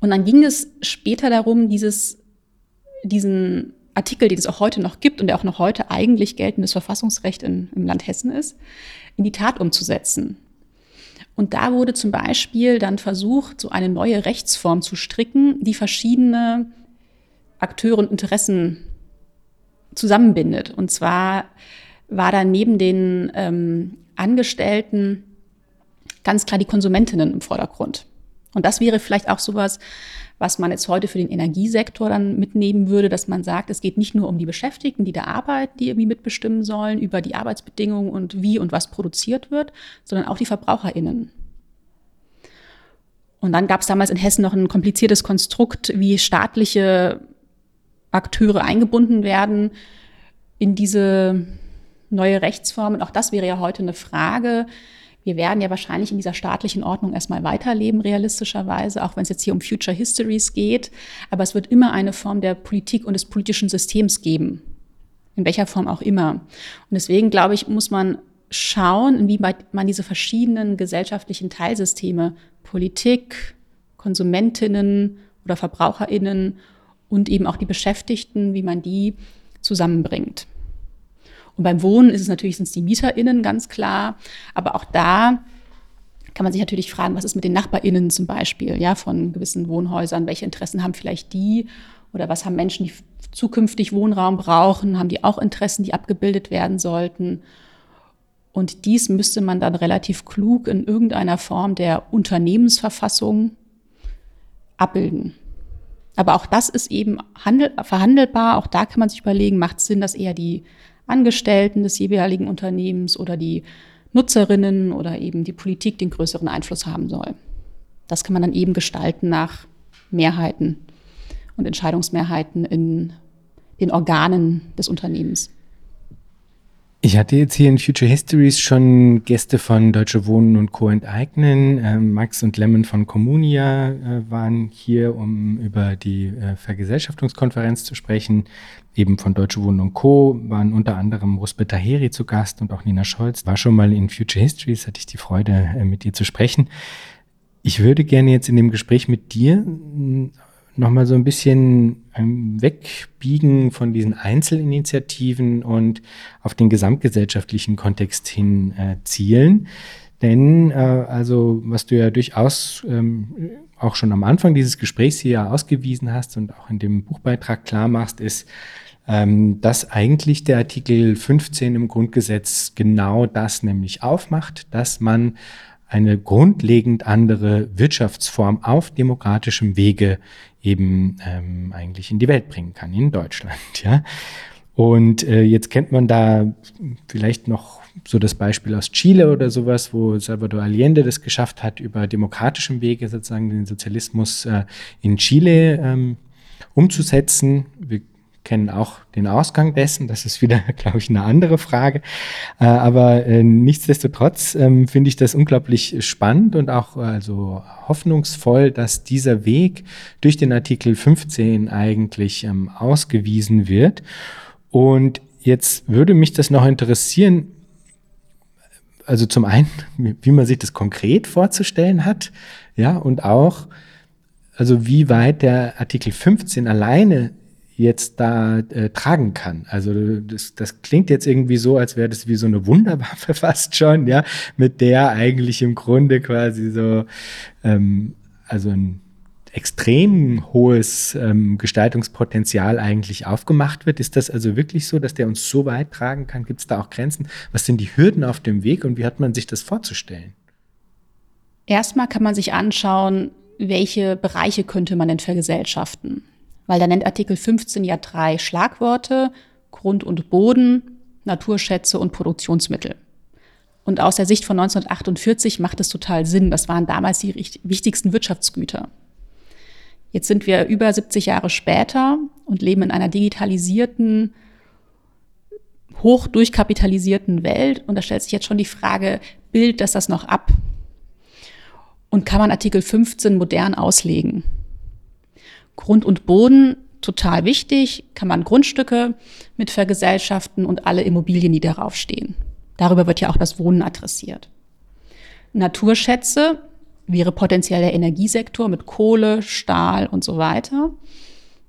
Und dann ging es später darum, dieses, diesen Artikel, den es auch heute noch gibt und der auch noch heute eigentlich geltendes Verfassungsrecht in, im Land Hessen ist, in die Tat umzusetzen. Und da wurde zum Beispiel dann versucht, so eine neue Rechtsform zu stricken, die verschiedene Akteure und Interessen zusammenbindet. Und zwar war da neben den ähm, Angestellten ganz klar die Konsumentinnen im Vordergrund. Und das wäre vielleicht auch sowas, was man jetzt heute für den Energiesektor dann mitnehmen würde, dass man sagt, es geht nicht nur um die Beschäftigten, die da arbeiten, die irgendwie mitbestimmen sollen über die Arbeitsbedingungen und wie und was produziert wird, sondern auch die VerbraucherInnen. Und dann gab es damals in Hessen noch ein kompliziertes Konstrukt, wie staatliche Akteure eingebunden werden in diese neue Rechtsformen. Auch das wäre ja heute eine Frage. Wir werden ja wahrscheinlich in dieser staatlichen Ordnung erstmal weiterleben, realistischerweise, auch wenn es jetzt hier um Future Histories geht. Aber es wird immer eine Form der Politik und des politischen Systems geben. In welcher Form auch immer. Und deswegen, glaube ich, muss man schauen, inwieweit man diese verschiedenen gesellschaftlichen Teilsysteme, Politik, Konsumentinnen oder Verbraucherinnen und eben auch die Beschäftigten, wie man die zusammenbringt. Und beim Wohnen ist es natürlich, sind es die MieterInnen, ganz klar. Aber auch da kann man sich natürlich fragen, was ist mit den NachbarInnen zum Beispiel, ja, von gewissen Wohnhäusern? Welche Interessen haben vielleicht die? Oder was haben Menschen, die zukünftig Wohnraum brauchen? Haben die auch Interessen, die abgebildet werden sollten? Und dies müsste man dann relativ klug in irgendeiner Form der Unternehmensverfassung abbilden. Aber auch das ist eben handel, verhandelbar. Auch da kann man sich überlegen, macht es Sinn, dass eher die Angestellten des jeweiligen Unternehmens oder die Nutzerinnen oder eben die Politik den größeren Einfluss haben soll. Das kann man dann eben gestalten nach Mehrheiten und Entscheidungsmehrheiten in den Organen des Unternehmens. Ich hatte jetzt hier in Future Histories schon Gäste von Deutsche Wohnen und Co. enteignen. Ähm, Max und Lemon von Communia äh, waren hier, um über die äh, Vergesellschaftungskonferenz zu sprechen. Eben von Deutsche Wohnen und Co. waren unter anderem Ruspe Taheri zu Gast und auch Nina Scholz. War schon mal in Future Histories, hatte ich die Freude, äh, mit dir zu sprechen. Ich würde gerne jetzt in dem Gespräch mit dir nochmal so ein bisschen ähm, wegbiegen von diesen Einzelinitiativen und auf den gesamtgesellschaftlichen Kontext hin äh, zielen. Denn, äh, also, was du ja durchaus ähm, auch schon am Anfang dieses Gesprächs hier ausgewiesen hast und auch in dem Buchbeitrag klar machst, ist, ähm, dass eigentlich der Artikel 15 im Grundgesetz genau das nämlich aufmacht, dass man eine grundlegend andere Wirtschaftsform auf demokratischem Wege eben ähm, eigentlich in die Welt bringen kann, in Deutschland. [LAUGHS] Ja? Und äh, jetzt kennt man da vielleicht noch so das Beispiel aus Chile oder sowas, wo Salvador Allende das geschafft hat, über demokratischem Wege sozusagen den Sozialismus äh, in Chile ähm, umzusetzen. Wir kennen auch den Ausgang dessen. Das ist wieder, [LAUGHS] glaube ich, eine andere Frage. Äh, aber äh, nichtsdestotrotz ähm, finde ich das unglaublich spannend und auch also hoffnungsvoll, dass dieser Weg durch den Artikel 15 eigentlich ähm, ausgewiesen wird. Und jetzt würde mich das noch interessieren, also zum einen, [LAUGHS] wie man sich das konkret vorzustellen hat, ja, und auch, also wie weit der Artikel 15 alleine jetzt da äh, tragen kann. Also das, das klingt jetzt irgendwie so, als wäre das wie so eine Wunderwaffe [LAUGHS] fast schon, ja, mit der eigentlich im Grunde quasi so, ähm, also ein extrem hohes ähm, Gestaltungspotenzial eigentlich aufgemacht wird. Ist das also wirklich so, dass der uns so weit tragen kann? Gibt es da auch Grenzen? Was sind die Hürden auf dem Weg und wie hat man sich das vorzustellen? Erstmal kann man sich anschauen, welche Bereiche könnte man denn vergesellschaften? Weil da nennt Artikel 15 ja drei Schlagworte, Grund und Boden, Naturschätze und Produktionsmittel. Und aus der Sicht von 1948 macht es total Sinn. Das waren damals die wichtigsten Wirtschaftsgüter. Jetzt sind wir über 70 Jahre später und leben in einer digitalisierten, hoch durchkapitalisierten Welt. Und da stellt sich jetzt schon die Frage, bildet das das noch ab? Und kann man Artikel 15 modern auslegen? Grund und Boden total wichtig, kann man Grundstücke mit vergesellschaften und alle Immobilien, die darauf stehen. Darüber wird ja auch das Wohnen adressiert. Naturschätze wäre potenziell der Energiesektor mit Kohle, Stahl und so weiter.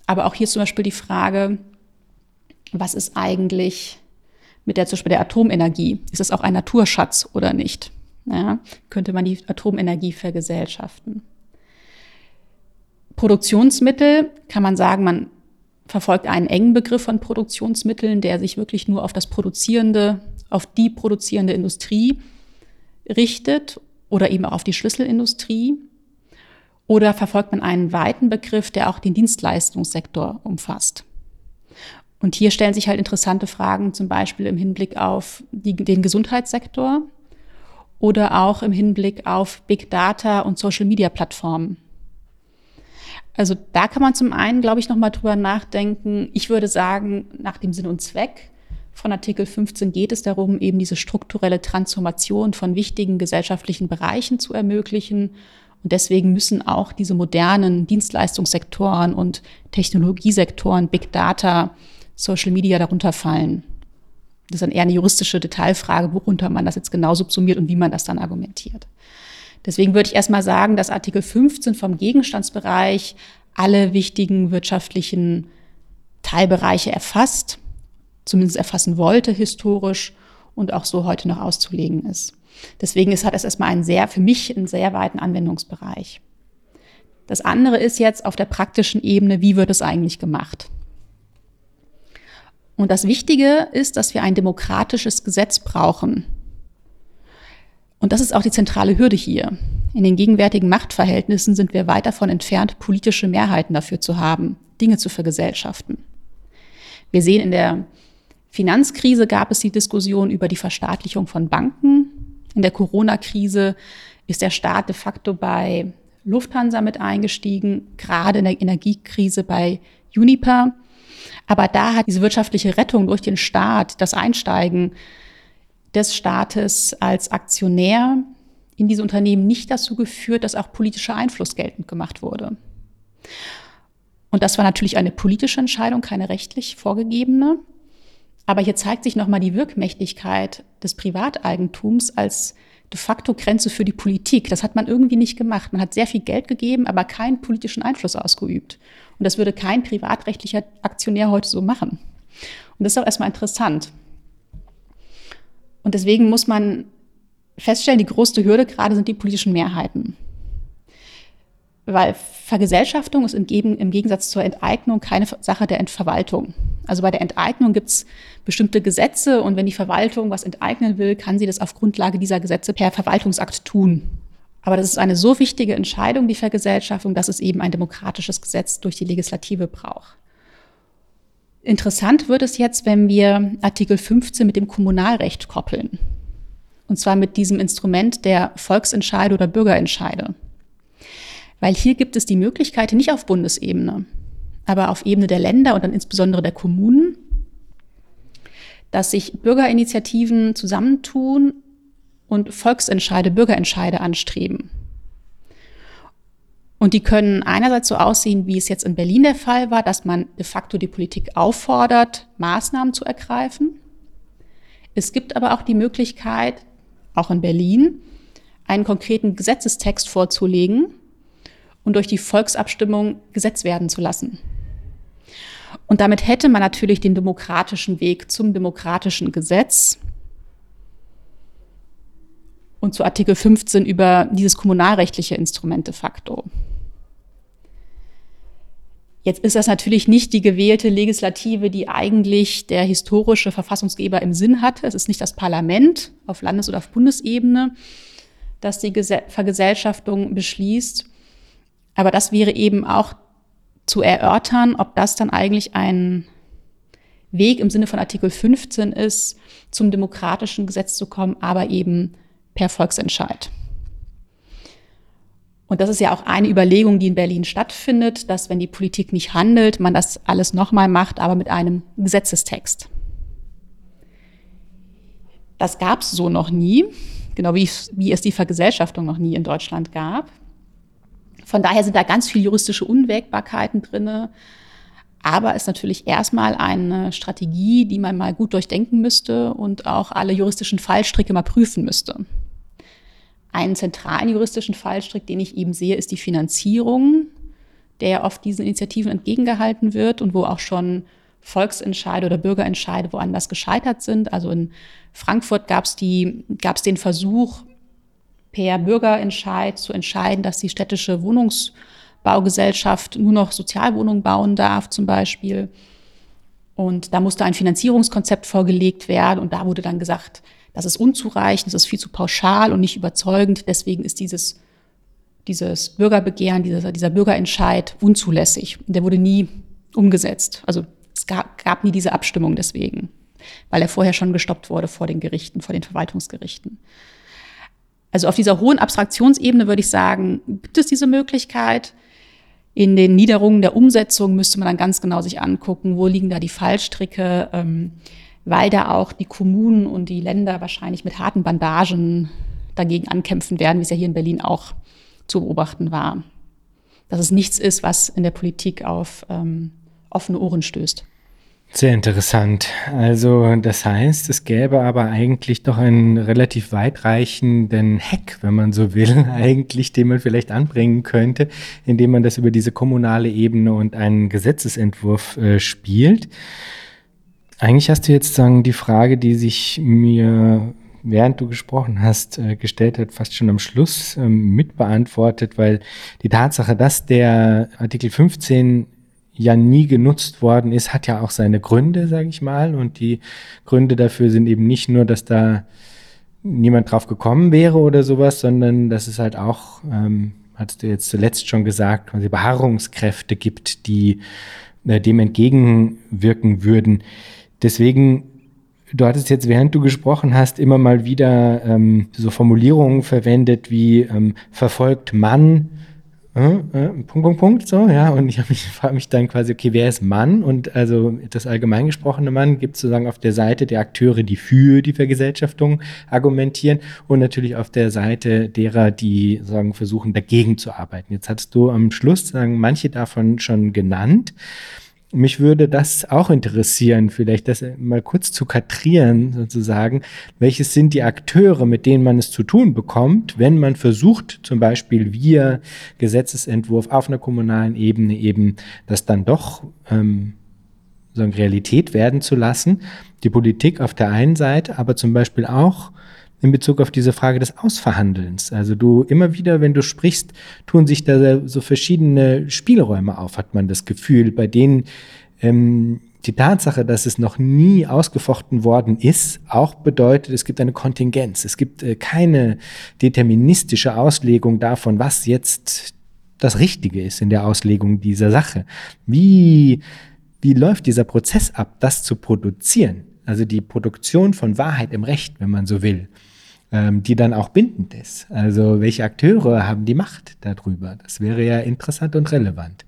Aber auch hier zum Beispiel die Frage, was ist eigentlich mit der zum Beispiel der Atomenergie? Ist es auch ein Naturschatz oder nicht? Ja, könnte man die Atomenergie vergesellschaften? Produktionsmittel kann man sagen, man verfolgt einen engen Begriff von Produktionsmitteln, der sich wirklich nur auf das produzierende, auf die produzierende Industrie richtet oder eben auch auf die Schlüsselindustrie. Oder verfolgt man einen weiten Begriff, der auch den Dienstleistungssektor umfasst. Und hier stellen sich halt interessante Fragen, zum Beispiel im Hinblick auf die, den Gesundheitssektor oder auch im Hinblick auf Big Data und Social Media Plattformen. Also da kann man zum einen, glaube ich, nochmal drüber nachdenken. Ich würde sagen, nach dem Sinn und Zweck von Artikel 15 geht es darum, eben diese strukturelle Transformation von wichtigen gesellschaftlichen Bereichen zu ermöglichen. Und deswegen müssen auch diese modernen Dienstleistungssektoren und Technologiesektoren, Big Data, Social Media darunter fallen. Das ist dann eher eine juristische Detailfrage, worunter man das jetzt genau subsumiert und wie man das dann argumentiert. Deswegen würde ich erstmal sagen, dass Artikel 15 vom Gegenstandsbereich alle wichtigen wirtschaftlichen Teilbereiche erfasst, zumindest erfassen wollte historisch und auch so heute noch auszulegen ist. Deswegen ist, hat es erstmal einen sehr, für mich einen sehr weiten Anwendungsbereich. Das andere ist jetzt auf der praktischen Ebene, wie wird es eigentlich gemacht? Und das Wichtige ist, dass wir ein demokratisches Gesetz brauchen. Und das ist auch die zentrale Hürde hier. In den gegenwärtigen Machtverhältnissen sind wir weit davon entfernt, politische Mehrheiten dafür zu haben, Dinge zu vergesellschaften. Wir sehen in der Finanzkrise gab es die Diskussion über die Verstaatlichung von Banken. In der Corona-Krise ist der Staat de facto bei Lufthansa mit eingestiegen, gerade in der Energiekrise bei Uniper. Aber da hat diese wirtschaftliche Rettung durch den Staat, das Einsteigen des Staates als Aktionär in diese Unternehmen nicht dazu geführt, dass auch politischer Einfluss geltend gemacht wurde. Und das war natürlich eine politische Entscheidung, keine rechtlich vorgegebene. Aber hier zeigt sich nochmal die Wirkmächtigkeit des Privateigentums als de facto Grenze für die Politik. Das hat man irgendwie nicht gemacht. Man hat sehr viel Geld gegeben, aber keinen politischen Einfluss ausgeübt. Und das würde kein privatrechtlicher Aktionär heute so machen. Und das ist auch erstmal interessant. Und deswegen muss man feststellen, die größte Hürde gerade sind die politischen Mehrheiten. Weil Vergesellschaftung ist im Gegensatz zur Enteignung keine Sache der Entverwaltung. Also bei der Enteignung gibt es bestimmte Gesetze und wenn die Verwaltung was enteignen will, kann sie das auf Grundlage dieser Gesetze per Verwaltungsakt tun. Aber das ist eine so wichtige Entscheidung, die Vergesellschaftung, dass es eben ein demokratisches Gesetz durch die Legislative braucht. Interessant wird es jetzt, wenn wir Artikel 15 mit dem Kommunalrecht koppeln. Und zwar mit diesem Instrument der Volksentscheide oder Bürgerentscheide. Weil hier gibt es die Möglichkeit, nicht auf Bundesebene, aber auf Ebene der Länder und dann insbesondere der Kommunen, dass sich Bürgerinitiativen zusammentun und Volksentscheide, Bürgerentscheide anstreben. Und die können einerseits so aussehen, wie es jetzt in Berlin der Fall war, dass man de facto die Politik auffordert, Maßnahmen zu ergreifen. Es gibt aber auch die Möglichkeit, auch in Berlin, einen konkreten Gesetzestext vorzulegen und durch die Volksabstimmung Gesetz werden zu lassen. Und damit hätte man natürlich den demokratischen Weg zum demokratischen Gesetz und zu Artikel 15 über dieses kommunalrechtliche Instrument de facto. Jetzt ist das natürlich nicht die gewählte Legislative, die eigentlich der historische Verfassungsgeber im Sinn hatte. Es ist nicht das Parlament auf Landes- oder auf Bundesebene, das die Vergesellschaftung beschließt. Aber das wäre eben auch zu erörtern, ob das dann eigentlich ein Weg im Sinne von Artikel 15 ist, zum demokratischen Gesetz zu kommen, aber eben per Volksentscheid. Und das ist ja auch eine Überlegung, die in Berlin stattfindet, dass wenn die Politik nicht handelt, man das alles nochmal macht, aber mit einem Gesetzestext. Das gab es so noch nie, genau wie, wie es die Vergesellschaftung noch nie in Deutschland gab. Von daher sind da ganz viele juristische Unwägbarkeiten drinne. Aber ist natürlich erstmal eine Strategie, die man mal gut durchdenken müsste und auch alle juristischen Fallstricke mal prüfen müsste. Einen zentralen juristischen Fallstrick, den ich eben sehe, ist die Finanzierung, der ja oft diesen Initiativen entgegengehalten wird und wo auch schon Volksentscheide oder Bürgerentscheide woanders gescheitert sind. Also in Frankfurt gab es den Versuch, per Bürgerentscheid zu entscheiden, dass die städtische Wohnungsbaugesellschaft nur noch Sozialwohnungen bauen darf, zum Beispiel. Und da musste ein Finanzierungskonzept vorgelegt werden und da wurde dann gesagt, das ist unzureichend, das ist viel zu pauschal und nicht überzeugend. Deswegen ist dieses, dieses Bürgerbegehren, dieser, dieser Bürgerentscheid unzulässig. Und der wurde nie umgesetzt. Also es gab, gab nie diese Abstimmung deswegen, weil er vorher schon gestoppt wurde vor den Gerichten, vor den Verwaltungsgerichten. Also auf dieser hohen Abstraktionsebene würde ich sagen, gibt es diese Möglichkeit. In den Niederungen der Umsetzung müsste man dann ganz genau sich angucken, wo liegen da die Fallstricke. Ähm, weil da auch die Kommunen und die Länder wahrscheinlich mit harten Bandagen dagegen ankämpfen werden, wie es ja hier in Berlin auch zu beobachten war. Dass es nichts ist, was in der Politik auf ähm, offene Ohren stößt. Sehr interessant. Also das heißt, es gäbe aber eigentlich doch einen relativ weitreichenden Hack, wenn man so will, [LAUGHS] eigentlich, den man vielleicht anbringen könnte, indem man das über diese kommunale Ebene und einen Gesetzesentwurf äh, spielt. Eigentlich hast du jetzt sagen die Frage, die sich mir während du gesprochen hast, äh, gestellt hat, fast schon am Schluss ähm, mitbeantwortet, weil die Tatsache, dass der Artikel 15 ja nie genutzt worden ist, hat ja auch seine Gründe, sage ich mal. Und die Gründe dafür sind eben nicht nur, dass da niemand drauf gekommen wäre oder sowas, sondern dass es halt auch, ähm, hast du jetzt zuletzt schon gesagt, quasi Beharrungskräfte gibt, die äh, dem entgegenwirken würden. Deswegen Du hattest jetzt, während du gesprochen hast, immer mal wieder ähm, so Formulierungen verwendet wie ähm, verfolgt Mann, äh, äh, Punkt, Punkt, Punkt, so, ja. Und ich mich, frage mich dann quasi, okay, wer ist Mann? Und also das allgemein gesprochene Mann gibt es sozusagen auf der Seite der Akteure, die für die Vergesellschaftung argumentieren und natürlich auf der Seite derer, die sagen, versuchen, dagegen zu arbeiten. Jetzt hattest du am Schluss sagen, manche davon schon genannt. Mich würde das auch interessieren, vielleicht das mal kurz zu katrieren, sozusagen. Welches sind die Akteure, mit denen man es zu tun bekommt, wenn man versucht, zum Beispiel via Gesetzesentwurf auf einer kommunalen Ebene eben das dann doch ähm, so eine Realität werden zu lassen? Die Politik auf der einen Seite, aber zum Beispiel auch in Bezug auf diese Frage des Ausverhandelns. Also du immer wieder, wenn du sprichst, tun sich da so verschiedene Spielräume auf, hat man das Gefühl, bei denen ähm, die Tatsache, dass es noch nie ausgefochten worden ist, auch bedeutet, es gibt eine Kontingenz. Es gibt äh, keine deterministische Auslegung davon, was jetzt das Richtige ist in der Auslegung dieser Sache. Wie, wie läuft dieser Prozess ab, das zu produzieren? Also die Produktion von Wahrheit im Recht, wenn man so will, ähm, die dann auch bindend ist. Also welche Akteure haben die Macht darüber? Das wäre ja interessant und relevant.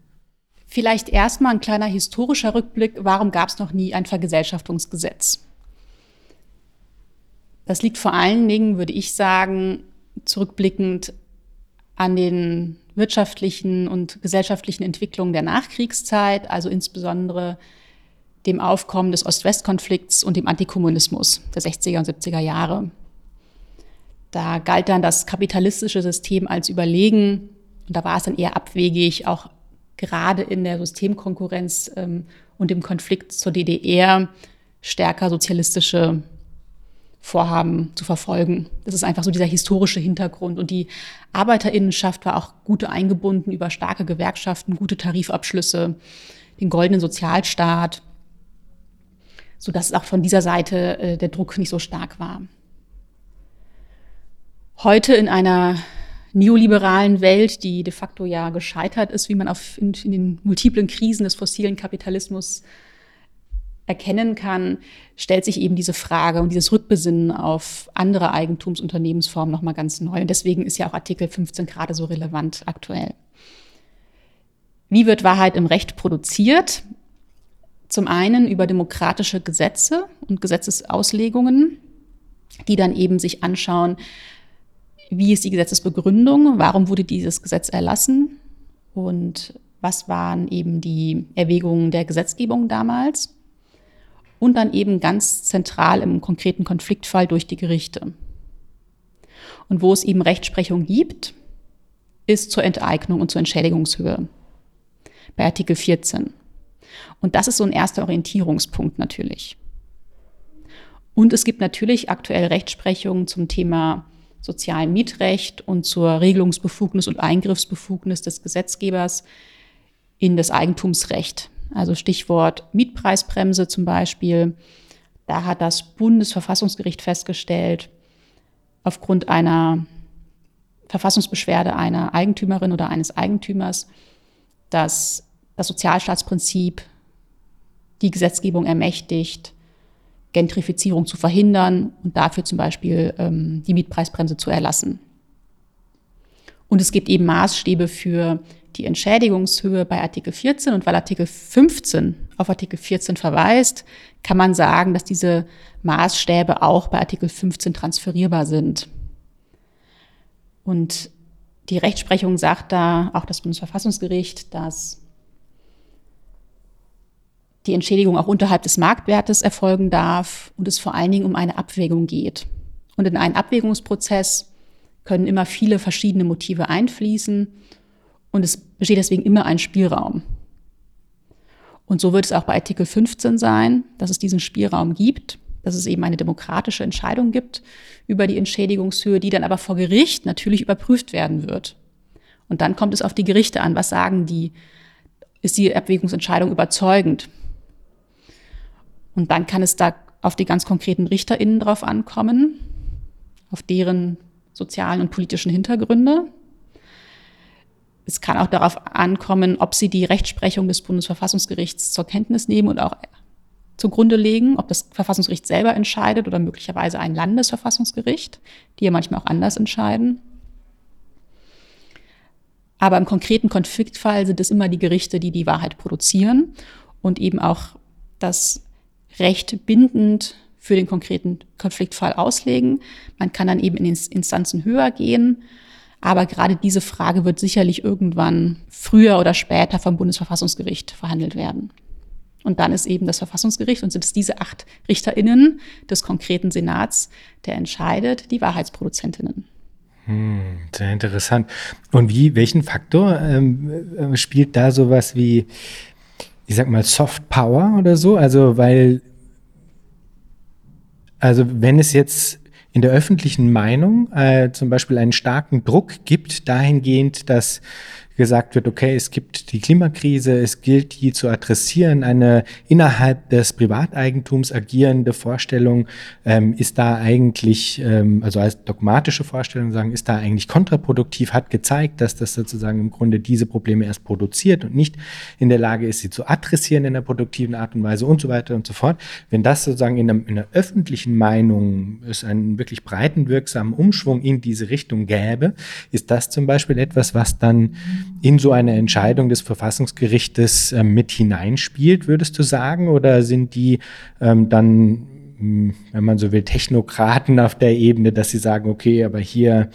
Vielleicht erstmal ein kleiner historischer Rückblick. Warum gab es noch nie ein Vergesellschaftungsgesetz? Das liegt vor allen Dingen, würde ich sagen, zurückblickend an den wirtschaftlichen und gesellschaftlichen Entwicklungen der Nachkriegszeit, also insbesondere dem Aufkommen des Ost-West-Konflikts und dem Antikommunismus der 60er und 70er Jahre. Da galt dann das kapitalistische System als überlegen und da war es dann eher abwegig, auch gerade in der Systemkonkurrenz ähm, und im Konflikt zur DDR stärker sozialistische Vorhaben zu verfolgen. Das ist einfach so dieser historische Hintergrund. Und die Arbeiterinnenschaft war auch gut eingebunden über starke Gewerkschaften, gute Tarifabschlüsse, den goldenen Sozialstaat so dass auch von dieser Seite äh, der Druck nicht so stark war. Heute in einer neoliberalen Welt, die de facto ja gescheitert ist, wie man auf, in, in den multiplen Krisen des fossilen Kapitalismus erkennen kann, stellt sich eben diese Frage und dieses Rückbesinnen auf andere Eigentumsunternehmensformen nochmal ganz neu. Und deswegen ist ja auch Artikel 15 gerade so relevant aktuell. Wie wird Wahrheit im Recht produziert? Zum einen über demokratische Gesetze und Gesetzesauslegungen, die dann eben sich anschauen, wie ist die Gesetzesbegründung, warum wurde dieses Gesetz erlassen und was waren eben die Erwägungen der Gesetzgebung damals. Und dann eben ganz zentral im konkreten Konfliktfall durch die Gerichte. Und wo es eben Rechtsprechung gibt, ist zur Enteignung und zur Entschädigungshöhe. Bei Artikel 14. Und das ist so ein erster Orientierungspunkt natürlich. Und es gibt natürlich aktuell Rechtsprechung zum Thema sozialen Mietrecht und zur Regelungsbefugnis und Eingriffsbefugnis des Gesetzgebers in das Eigentumsrecht. Also Stichwort Mietpreisbremse zum Beispiel. Da hat das Bundesverfassungsgericht festgestellt, aufgrund einer Verfassungsbeschwerde einer Eigentümerin oder eines Eigentümers, dass das Sozialstaatsprinzip die Gesetzgebung ermächtigt, Gentrifizierung zu verhindern und dafür zum Beispiel ähm, die Mietpreisbremse zu erlassen. Und es gibt eben Maßstäbe für die Entschädigungshöhe bei Artikel 14 und weil Artikel 15 auf Artikel 14 verweist, kann man sagen, dass diese Maßstäbe auch bei Artikel 15 transferierbar sind. Und die Rechtsprechung sagt da, auch das Bundesverfassungsgericht, dass die Entschädigung auch unterhalb des Marktwertes erfolgen darf und es vor allen Dingen um eine Abwägung geht. Und in einen Abwägungsprozess können immer viele verschiedene Motive einfließen und es besteht deswegen immer ein Spielraum. Und so wird es auch bei Artikel 15 sein, dass es diesen Spielraum gibt, dass es eben eine demokratische Entscheidung gibt über die Entschädigungshöhe, die dann aber vor Gericht natürlich überprüft werden wird. Und dann kommt es auf die Gerichte an. Was sagen die? Ist die Abwägungsentscheidung überzeugend? Und dann kann es da auf die ganz konkreten RichterInnen drauf ankommen, auf deren sozialen und politischen Hintergründe. Es kann auch darauf ankommen, ob sie die Rechtsprechung des Bundesverfassungsgerichts zur Kenntnis nehmen und auch zugrunde legen, ob das Verfassungsgericht selber entscheidet oder möglicherweise ein Landesverfassungsgericht, die ja manchmal auch anders entscheiden. Aber im konkreten Konfliktfall sind es immer die Gerichte, die die Wahrheit produzieren und eben auch das Recht bindend für den konkreten Konfliktfall auslegen. Man kann dann eben in Instanzen höher gehen. Aber gerade diese Frage wird sicherlich irgendwann früher oder später vom Bundesverfassungsgericht verhandelt werden. Und dann ist eben das Verfassungsgericht und sind es diese acht RichterInnen des konkreten Senats, der entscheidet, die Wahrheitsproduzentinnen. Hm, sehr interessant. Und wie, welchen Faktor ähm, äh, spielt da sowas wie, ich sag mal, Soft Power oder so? Also, weil also wenn es jetzt in der öffentlichen Meinung äh, zum Beispiel einen starken Druck gibt, dahingehend, dass gesagt wird, okay, es gibt die Klimakrise, es gilt, die zu adressieren. Eine innerhalb des Privateigentums agierende Vorstellung ähm, ist da eigentlich, ähm, also als dogmatische Vorstellung sagen, ist da eigentlich kontraproduktiv, hat gezeigt, dass das sozusagen im Grunde diese Probleme erst produziert und nicht in der Lage ist, sie zu adressieren in einer produktiven Art und Weise und so weiter und so fort. Wenn das sozusagen in, einer, in einer öffentlichen Meinung es einen wirklich breiten wirksamen Umschwung in diese Richtung gäbe, ist das zum Beispiel etwas, was dann in so eine Entscheidung des Verfassungsgerichtes äh, mit hineinspielt, würdest du sagen? Oder sind die ähm, dann, hm, wenn man so will, Technokraten auf der Ebene, dass sie sagen, okay, aber hier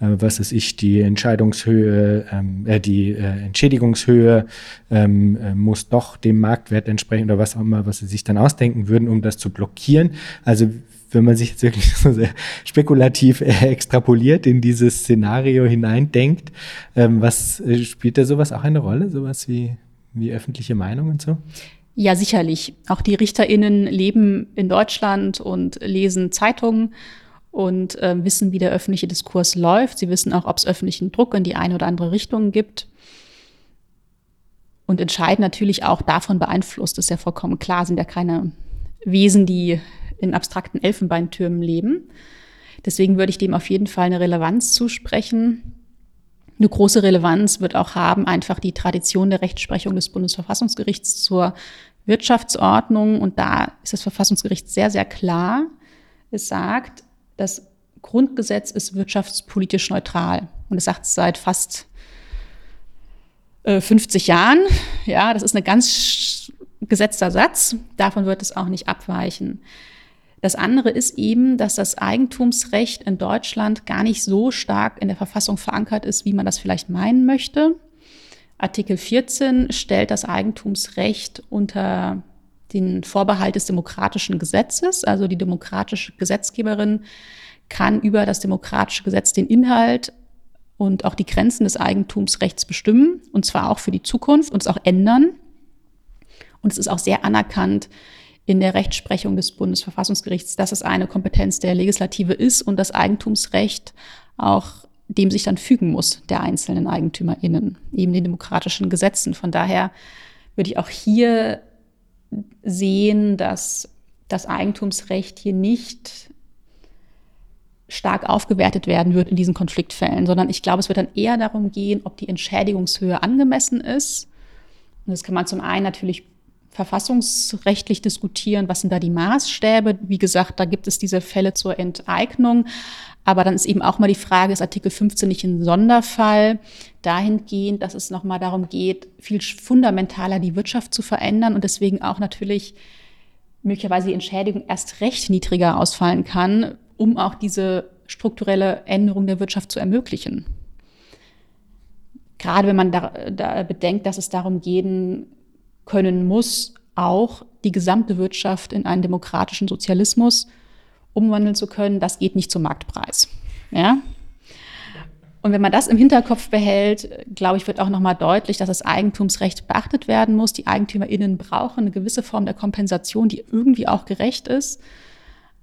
äh, was ist ich, die Entscheidungshöhe, ähm, äh, die äh, Entschädigungshöhe ähm, äh, muss doch dem Marktwert entsprechen oder was auch immer, was sie sich dann ausdenken würden, um das zu blockieren. Also wenn man sich jetzt wirklich [LAUGHS] so sehr spekulativ äh, extrapoliert in dieses Szenario hineindenkt, ähm, was äh, spielt da sowas auch eine Rolle, sowas wie, wie öffentliche Meinung und so? Ja, sicherlich. Auch die RichterInnen leben in Deutschland und lesen Zeitungen und äh, wissen, wie der öffentliche Diskurs läuft. Sie wissen auch, ob es öffentlichen Druck in die eine oder andere Richtung gibt. Und entscheiden natürlich auch davon beeinflusst, ist ja vollkommen klar, sind ja keine Wesen, die in abstrakten Elfenbeintürmen leben. Deswegen würde ich dem auf jeden Fall eine Relevanz zusprechen. Eine große Relevanz wird auch haben einfach die Tradition der Rechtsprechung des Bundesverfassungsgerichts zur Wirtschaftsordnung. Und da ist das Verfassungsgericht sehr, sehr klar. Es sagt, das Grundgesetz ist wirtschaftspolitisch neutral. Und es sagt es seit fast 50 äh, Jahren. Ja, das ist ein ganz gesetzter Satz. Davon wird es auch nicht abweichen. Das andere ist eben, dass das Eigentumsrecht in Deutschland gar nicht so stark in der Verfassung verankert ist, wie man das vielleicht meinen möchte. Artikel 14 stellt das Eigentumsrecht unter den Vorbehalt des demokratischen Gesetzes. Also die demokratische Gesetzgeberin kann über das demokratische Gesetz den Inhalt und auch die Grenzen des Eigentumsrechts bestimmen, und zwar auch für die Zukunft und es auch ändern. Und es ist auch sehr anerkannt in der Rechtsprechung des Bundesverfassungsgerichts, dass es eine Kompetenz der Legislative ist und das Eigentumsrecht auch dem sich dann fügen muss, der einzelnen EigentümerInnen, eben den demokratischen Gesetzen. Von daher würde ich auch hier sehen, dass das Eigentumsrecht hier nicht stark aufgewertet werden wird in diesen Konfliktfällen, sondern ich glaube, es wird dann eher darum gehen, ob die Entschädigungshöhe angemessen ist. Und das kann man zum einen natürlich verfassungsrechtlich diskutieren, was sind da die Maßstäbe. Wie gesagt, da gibt es diese Fälle zur Enteignung. Aber dann ist eben auch mal die Frage, ist Artikel 15 nicht ein Sonderfall dahingehend, dass es nochmal darum geht, viel fundamentaler die Wirtschaft zu verändern und deswegen auch natürlich möglicherweise die Entschädigung erst recht niedriger ausfallen kann, um auch diese strukturelle Änderung der Wirtschaft zu ermöglichen. Gerade wenn man da, da bedenkt, dass es darum gehen können muss, auch die gesamte Wirtschaft in einen demokratischen Sozialismus umwandeln zu können, das geht nicht zum Marktpreis. Ja? Und wenn man das im Hinterkopf behält, glaube ich, wird auch nochmal deutlich, dass das Eigentumsrecht beachtet werden muss. Die EigentümerInnen brauchen eine gewisse Form der Kompensation, die irgendwie auch gerecht ist.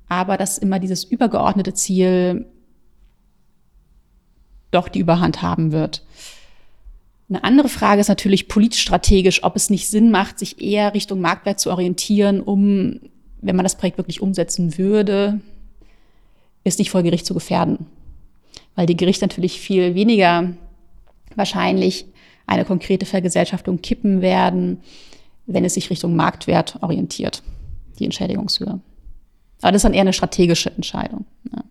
Aber dass immer dieses übergeordnete Ziel doch die Überhand haben wird. Eine andere Frage ist natürlich politisch-strategisch, ob es nicht Sinn macht, sich eher Richtung Marktwert zu orientieren, um wenn man das Projekt wirklich umsetzen würde, ist nicht vor Gericht zu gefährden. Weil die Gerichte natürlich viel weniger wahrscheinlich eine konkrete Vergesellschaftung kippen werden, wenn es sich Richtung Marktwert orientiert, die Entschädigungshöhe. Aber das ist dann eher eine strategische Entscheidung. Ja.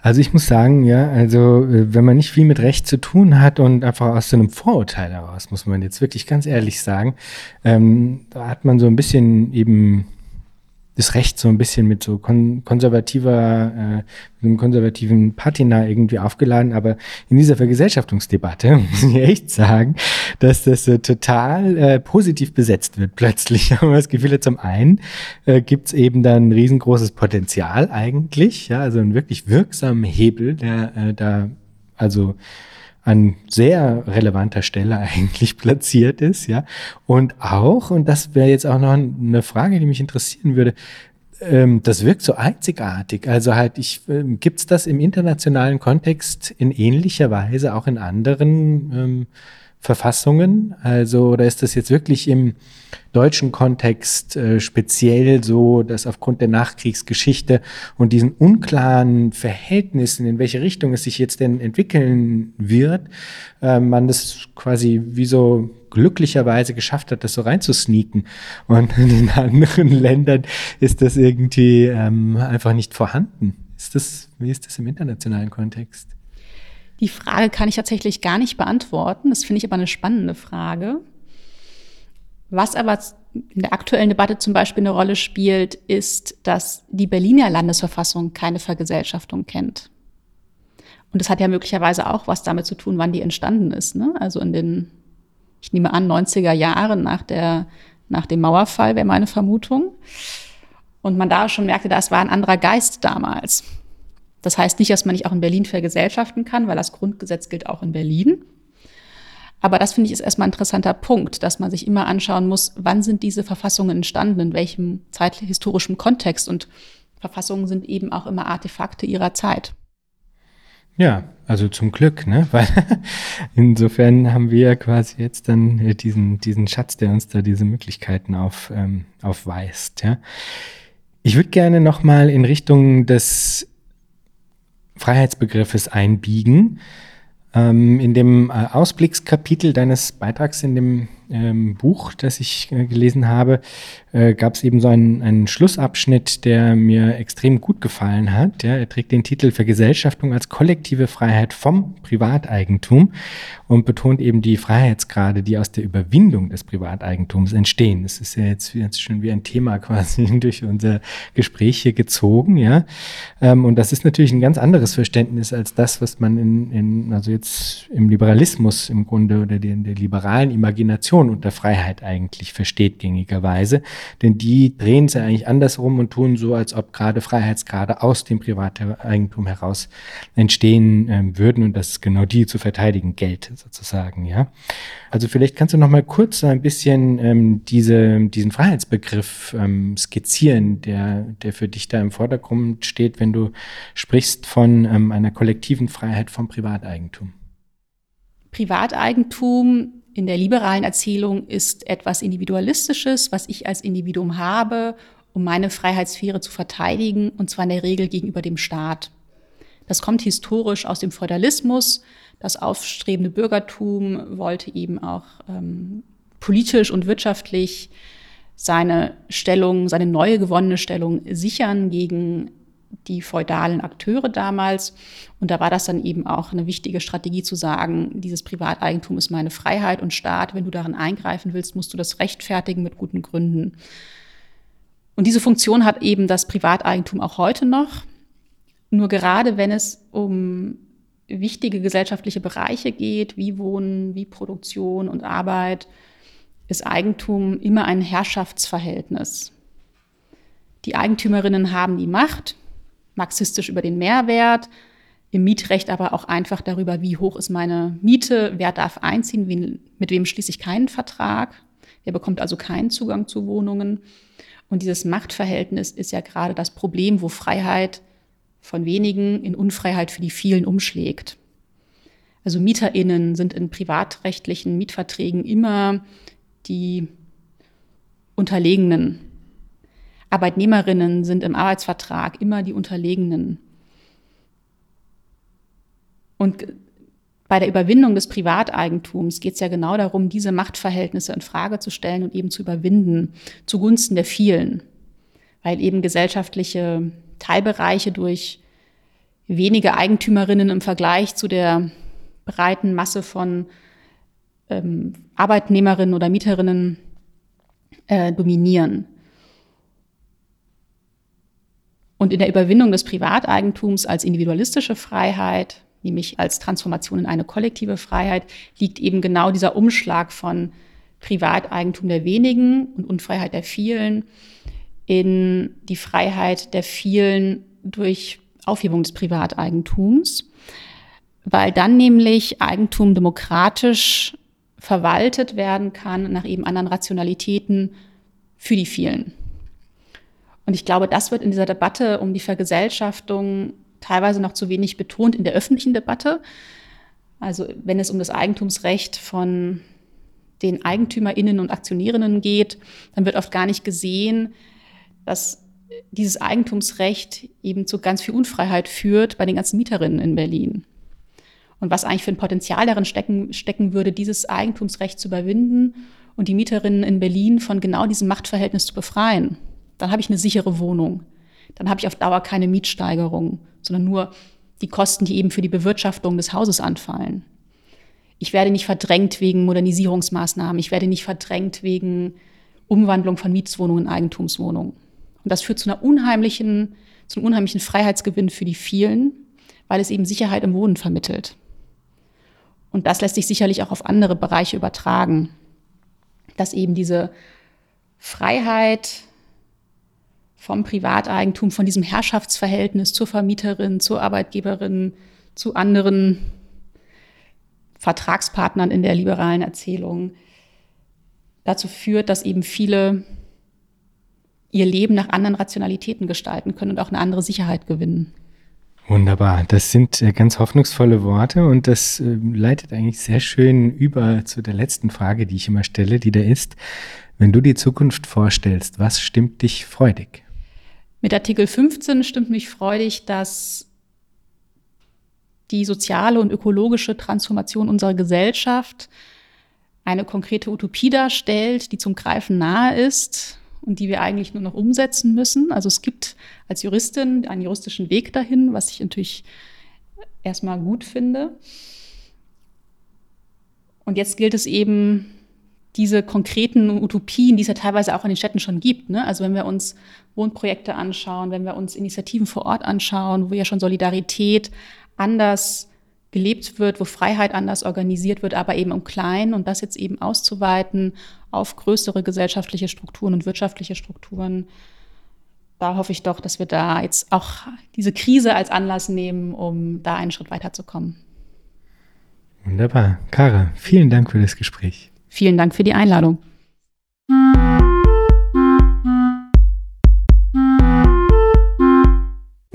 Also ich muss sagen, ja, also äh, wenn man nicht viel mit Recht zu tun hat und einfach aus so einem Vorurteil heraus, muss man jetzt wirklich ganz ehrlich sagen, ähm, da hat man so ein bisschen eben das Recht so ein bisschen mit so kon konservativer, äh, mit einem konservativen Patina irgendwie aufgeladen. Aber in dieser Vergesellschaftungsdebatte [LAUGHS] muss ich echt sagen, dass das so total äh, positiv besetzt wird plötzlich. [LAUGHS] Haben wir das Gefühl, zum einen äh, gibt eben dann ein riesengroßes Potenzial eigentlich, ja, also einen wirklich wirksamen Hebel, der äh, da also an sehr relevanter Stelle [LAUGHS] eigentlich platziert ist, ja. Und auch, und das wäre jetzt auch noch eine Frage, die mich interessieren würde, ähm, das wirkt so einzigartig. Also halt, ich, ähm, gibt's das im internationalen Kontext in ähnlicher Weise auch in anderen ähm, Verfassungen? Also, oder ist das jetzt wirklich im deutschen Kontext äh, speziell so, dass aufgrund der Nachkriegsgeschichte und diesen unklaren Verhältnissen, in welche Richtung es sich jetzt denn entwickeln wird, äh, man das quasi wie so glücklicherweise geschafft hat, das so reinzusneaken. Und in anderen [LAUGHS] Ländern ist das irgendwie ähm, einfach nicht vorhanden. Ist das, wie ist das im internationalen Kontext? Die Frage kann ich tatsächlich gar nicht beantworten. Das finde ich aber eine spannende Frage. Was aber in der aktuellen Debatte zum Beispiel eine Rolle spielt, ist, dass die Berliner Landesverfassung keine Vergesellschaftung kennt. Und das hat ja möglicherweise auch was damit zu tun, wann die entstanden ist. Ne? Also in den, ich nehme an, 90er Jahren nach, der, nach dem Mauerfall wäre meine Vermutung. Und man da schon merkte, das war ein anderer Geist damals. Das heißt nicht, dass man nicht auch in Berlin vergesellschaften kann, weil das Grundgesetz gilt auch in Berlin. Aber das finde ich ist erstmal ein interessanter Punkt, dass man sich immer anschauen muss, wann sind diese Verfassungen entstanden, in welchem zeithistorischen Kontext. Und Verfassungen sind eben auch immer Artefakte ihrer Zeit. Ja, also zum Glück, ne? [LAUGHS] Weil insofern haben wir ja quasi jetzt dann diesen, diesen Schatz, der uns da diese Möglichkeiten auf, ähm, aufweist. Ja? Ich würde gerne nochmal in Richtung des Freiheitsbegriffes einbiegen. Ähm, in dem äh, Ausblickskapitel deines Beitrags in dem ähm, Buch, das ich äh, gelesen habe, äh, gab es eben so einen, einen, Schlussabschnitt, der mir extrem gut gefallen hat. Ja, er trägt den Titel Vergesellschaftung als kollektive Freiheit vom Privateigentum und betont eben die Freiheitsgrade, die aus der Überwindung des Privateigentums entstehen. Das ist ja jetzt, jetzt schon wie ein Thema quasi [LAUGHS] durch unser Gespräch hier gezogen, ja. Ähm, und das ist natürlich ein ganz anderes Verständnis als das, was man in, in also jetzt im Liberalismus im Grunde oder der, der liberalen Imagination Definition unter Freiheit eigentlich versteht, gängigerweise. Denn die drehen sie eigentlich andersrum und tun so, als ob gerade Freiheitsgrade aus dem Privateigentum heraus entstehen äh, würden und das genau die zu verteidigen gelte, sozusagen, ja. Also vielleicht kannst du noch mal kurz ein bisschen ähm, diese, diesen Freiheitsbegriff ähm, skizzieren, der, der für dich da im Vordergrund steht, wenn du sprichst von ähm, einer kollektiven Freiheit vom Privateigentum. Privateigentum in der liberalen Erzählung ist etwas Individualistisches, was ich als Individuum habe, um meine Freiheitssphäre zu verteidigen, und zwar in der Regel gegenüber dem Staat. Das kommt historisch aus dem Feudalismus. Das aufstrebende Bürgertum wollte eben auch ähm, politisch und wirtschaftlich seine Stellung, seine neue gewonnene Stellung sichern gegen die feudalen Akteure damals. Und da war das dann eben auch eine wichtige Strategie zu sagen, dieses Privateigentum ist meine Freiheit und Staat, wenn du darin eingreifen willst, musst du das rechtfertigen mit guten Gründen. Und diese Funktion hat eben das Privateigentum auch heute noch. Nur gerade wenn es um wichtige gesellschaftliche Bereiche geht, wie Wohnen, wie Produktion und Arbeit, ist Eigentum immer ein Herrschaftsverhältnis. Die Eigentümerinnen haben die Macht, marxistisch über den Mehrwert, im Mietrecht aber auch einfach darüber, wie hoch ist meine Miete, wer darf einziehen, wen, mit wem schließe ich keinen Vertrag, wer bekommt also keinen Zugang zu Wohnungen. Und dieses Machtverhältnis ist ja gerade das Problem, wo Freiheit von wenigen in Unfreiheit für die vielen umschlägt. Also Mieterinnen sind in privatrechtlichen Mietverträgen immer die Unterlegenen Arbeitnehmerinnen sind im Arbeitsvertrag immer die Unterlegenen. Und bei der Überwindung des Privateigentums geht es ja genau darum, diese Machtverhältnisse in Frage zu stellen und eben zu überwinden zugunsten der vielen, weil eben gesellschaftliche Teilbereiche durch wenige Eigentümerinnen im Vergleich zu der breiten Masse von ähm, Arbeitnehmerinnen oder Mieterinnen äh, dominieren. Und in der Überwindung des Privateigentums als individualistische Freiheit, nämlich als Transformation in eine kollektive Freiheit, liegt eben genau dieser Umschlag von Privateigentum der wenigen und Unfreiheit der vielen in die Freiheit der vielen durch Aufhebung des Privateigentums, weil dann nämlich Eigentum demokratisch verwaltet werden kann nach eben anderen Rationalitäten für die vielen. Und ich glaube, das wird in dieser Debatte um die Vergesellschaftung teilweise noch zu wenig betont in der öffentlichen Debatte. Also wenn es um das Eigentumsrecht von den EigentümerInnen und Aktionärinnen geht, dann wird oft gar nicht gesehen, dass dieses Eigentumsrecht eben zu ganz viel Unfreiheit führt bei den ganzen Mieterinnen in Berlin. Und was eigentlich für ein Potenzial darin stecken, stecken würde, dieses Eigentumsrecht zu überwinden und die Mieterinnen in Berlin von genau diesem Machtverhältnis zu befreien. Dann habe ich eine sichere Wohnung. Dann habe ich auf Dauer keine Mietsteigerung, sondern nur die Kosten, die eben für die Bewirtschaftung des Hauses anfallen. Ich werde nicht verdrängt wegen Modernisierungsmaßnahmen. Ich werde nicht verdrängt wegen Umwandlung von Mietswohnungen in Eigentumswohnungen. Und das führt zu einer unheimlichen, zu einem unheimlichen Freiheitsgewinn für die vielen, weil es eben Sicherheit im Wohnen vermittelt. Und das lässt sich sicherlich auch auf andere Bereiche übertragen, dass eben diese Freiheit vom Privateigentum, von diesem Herrschaftsverhältnis zur Vermieterin, zur Arbeitgeberin, zu anderen Vertragspartnern in der liberalen Erzählung dazu führt, dass eben viele ihr Leben nach anderen Rationalitäten gestalten können und auch eine andere Sicherheit gewinnen. Wunderbar, das sind äh, ganz hoffnungsvolle Worte und das äh, leitet eigentlich sehr schön über zu der letzten Frage, die ich immer stelle, die da ist, wenn du die Zukunft vorstellst, was stimmt dich freudig? Mit Artikel 15 stimmt mich freudig, dass die soziale und ökologische Transformation unserer Gesellschaft eine konkrete Utopie darstellt, die zum Greifen nahe ist und die wir eigentlich nur noch umsetzen müssen. Also es gibt als Juristin einen juristischen Weg dahin, was ich natürlich erstmal gut finde. Und jetzt gilt es eben, diese konkreten Utopien, die es ja teilweise auch in den Städten schon gibt. Ne? Also wenn wir uns Wohnprojekte anschauen, wenn wir uns Initiativen vor Ort anschauen, wo ja schon Solidarität anders gelebt wird, wo Freiheit anders organisiert wird, aber eben im Kleinen und das jetzt eben auszuweiten auf größere gesellschaftliche Strukturen und wirtschaftliche Strukturen. Da hoffe ich doch, dass wir da jetzt auch diese Krise als Anlass nehmen, um da einen Schritt weiterzukommen. Wunderbar. Kara, vielen Dank für das Gespräch. Vielen Dank für die Einladung.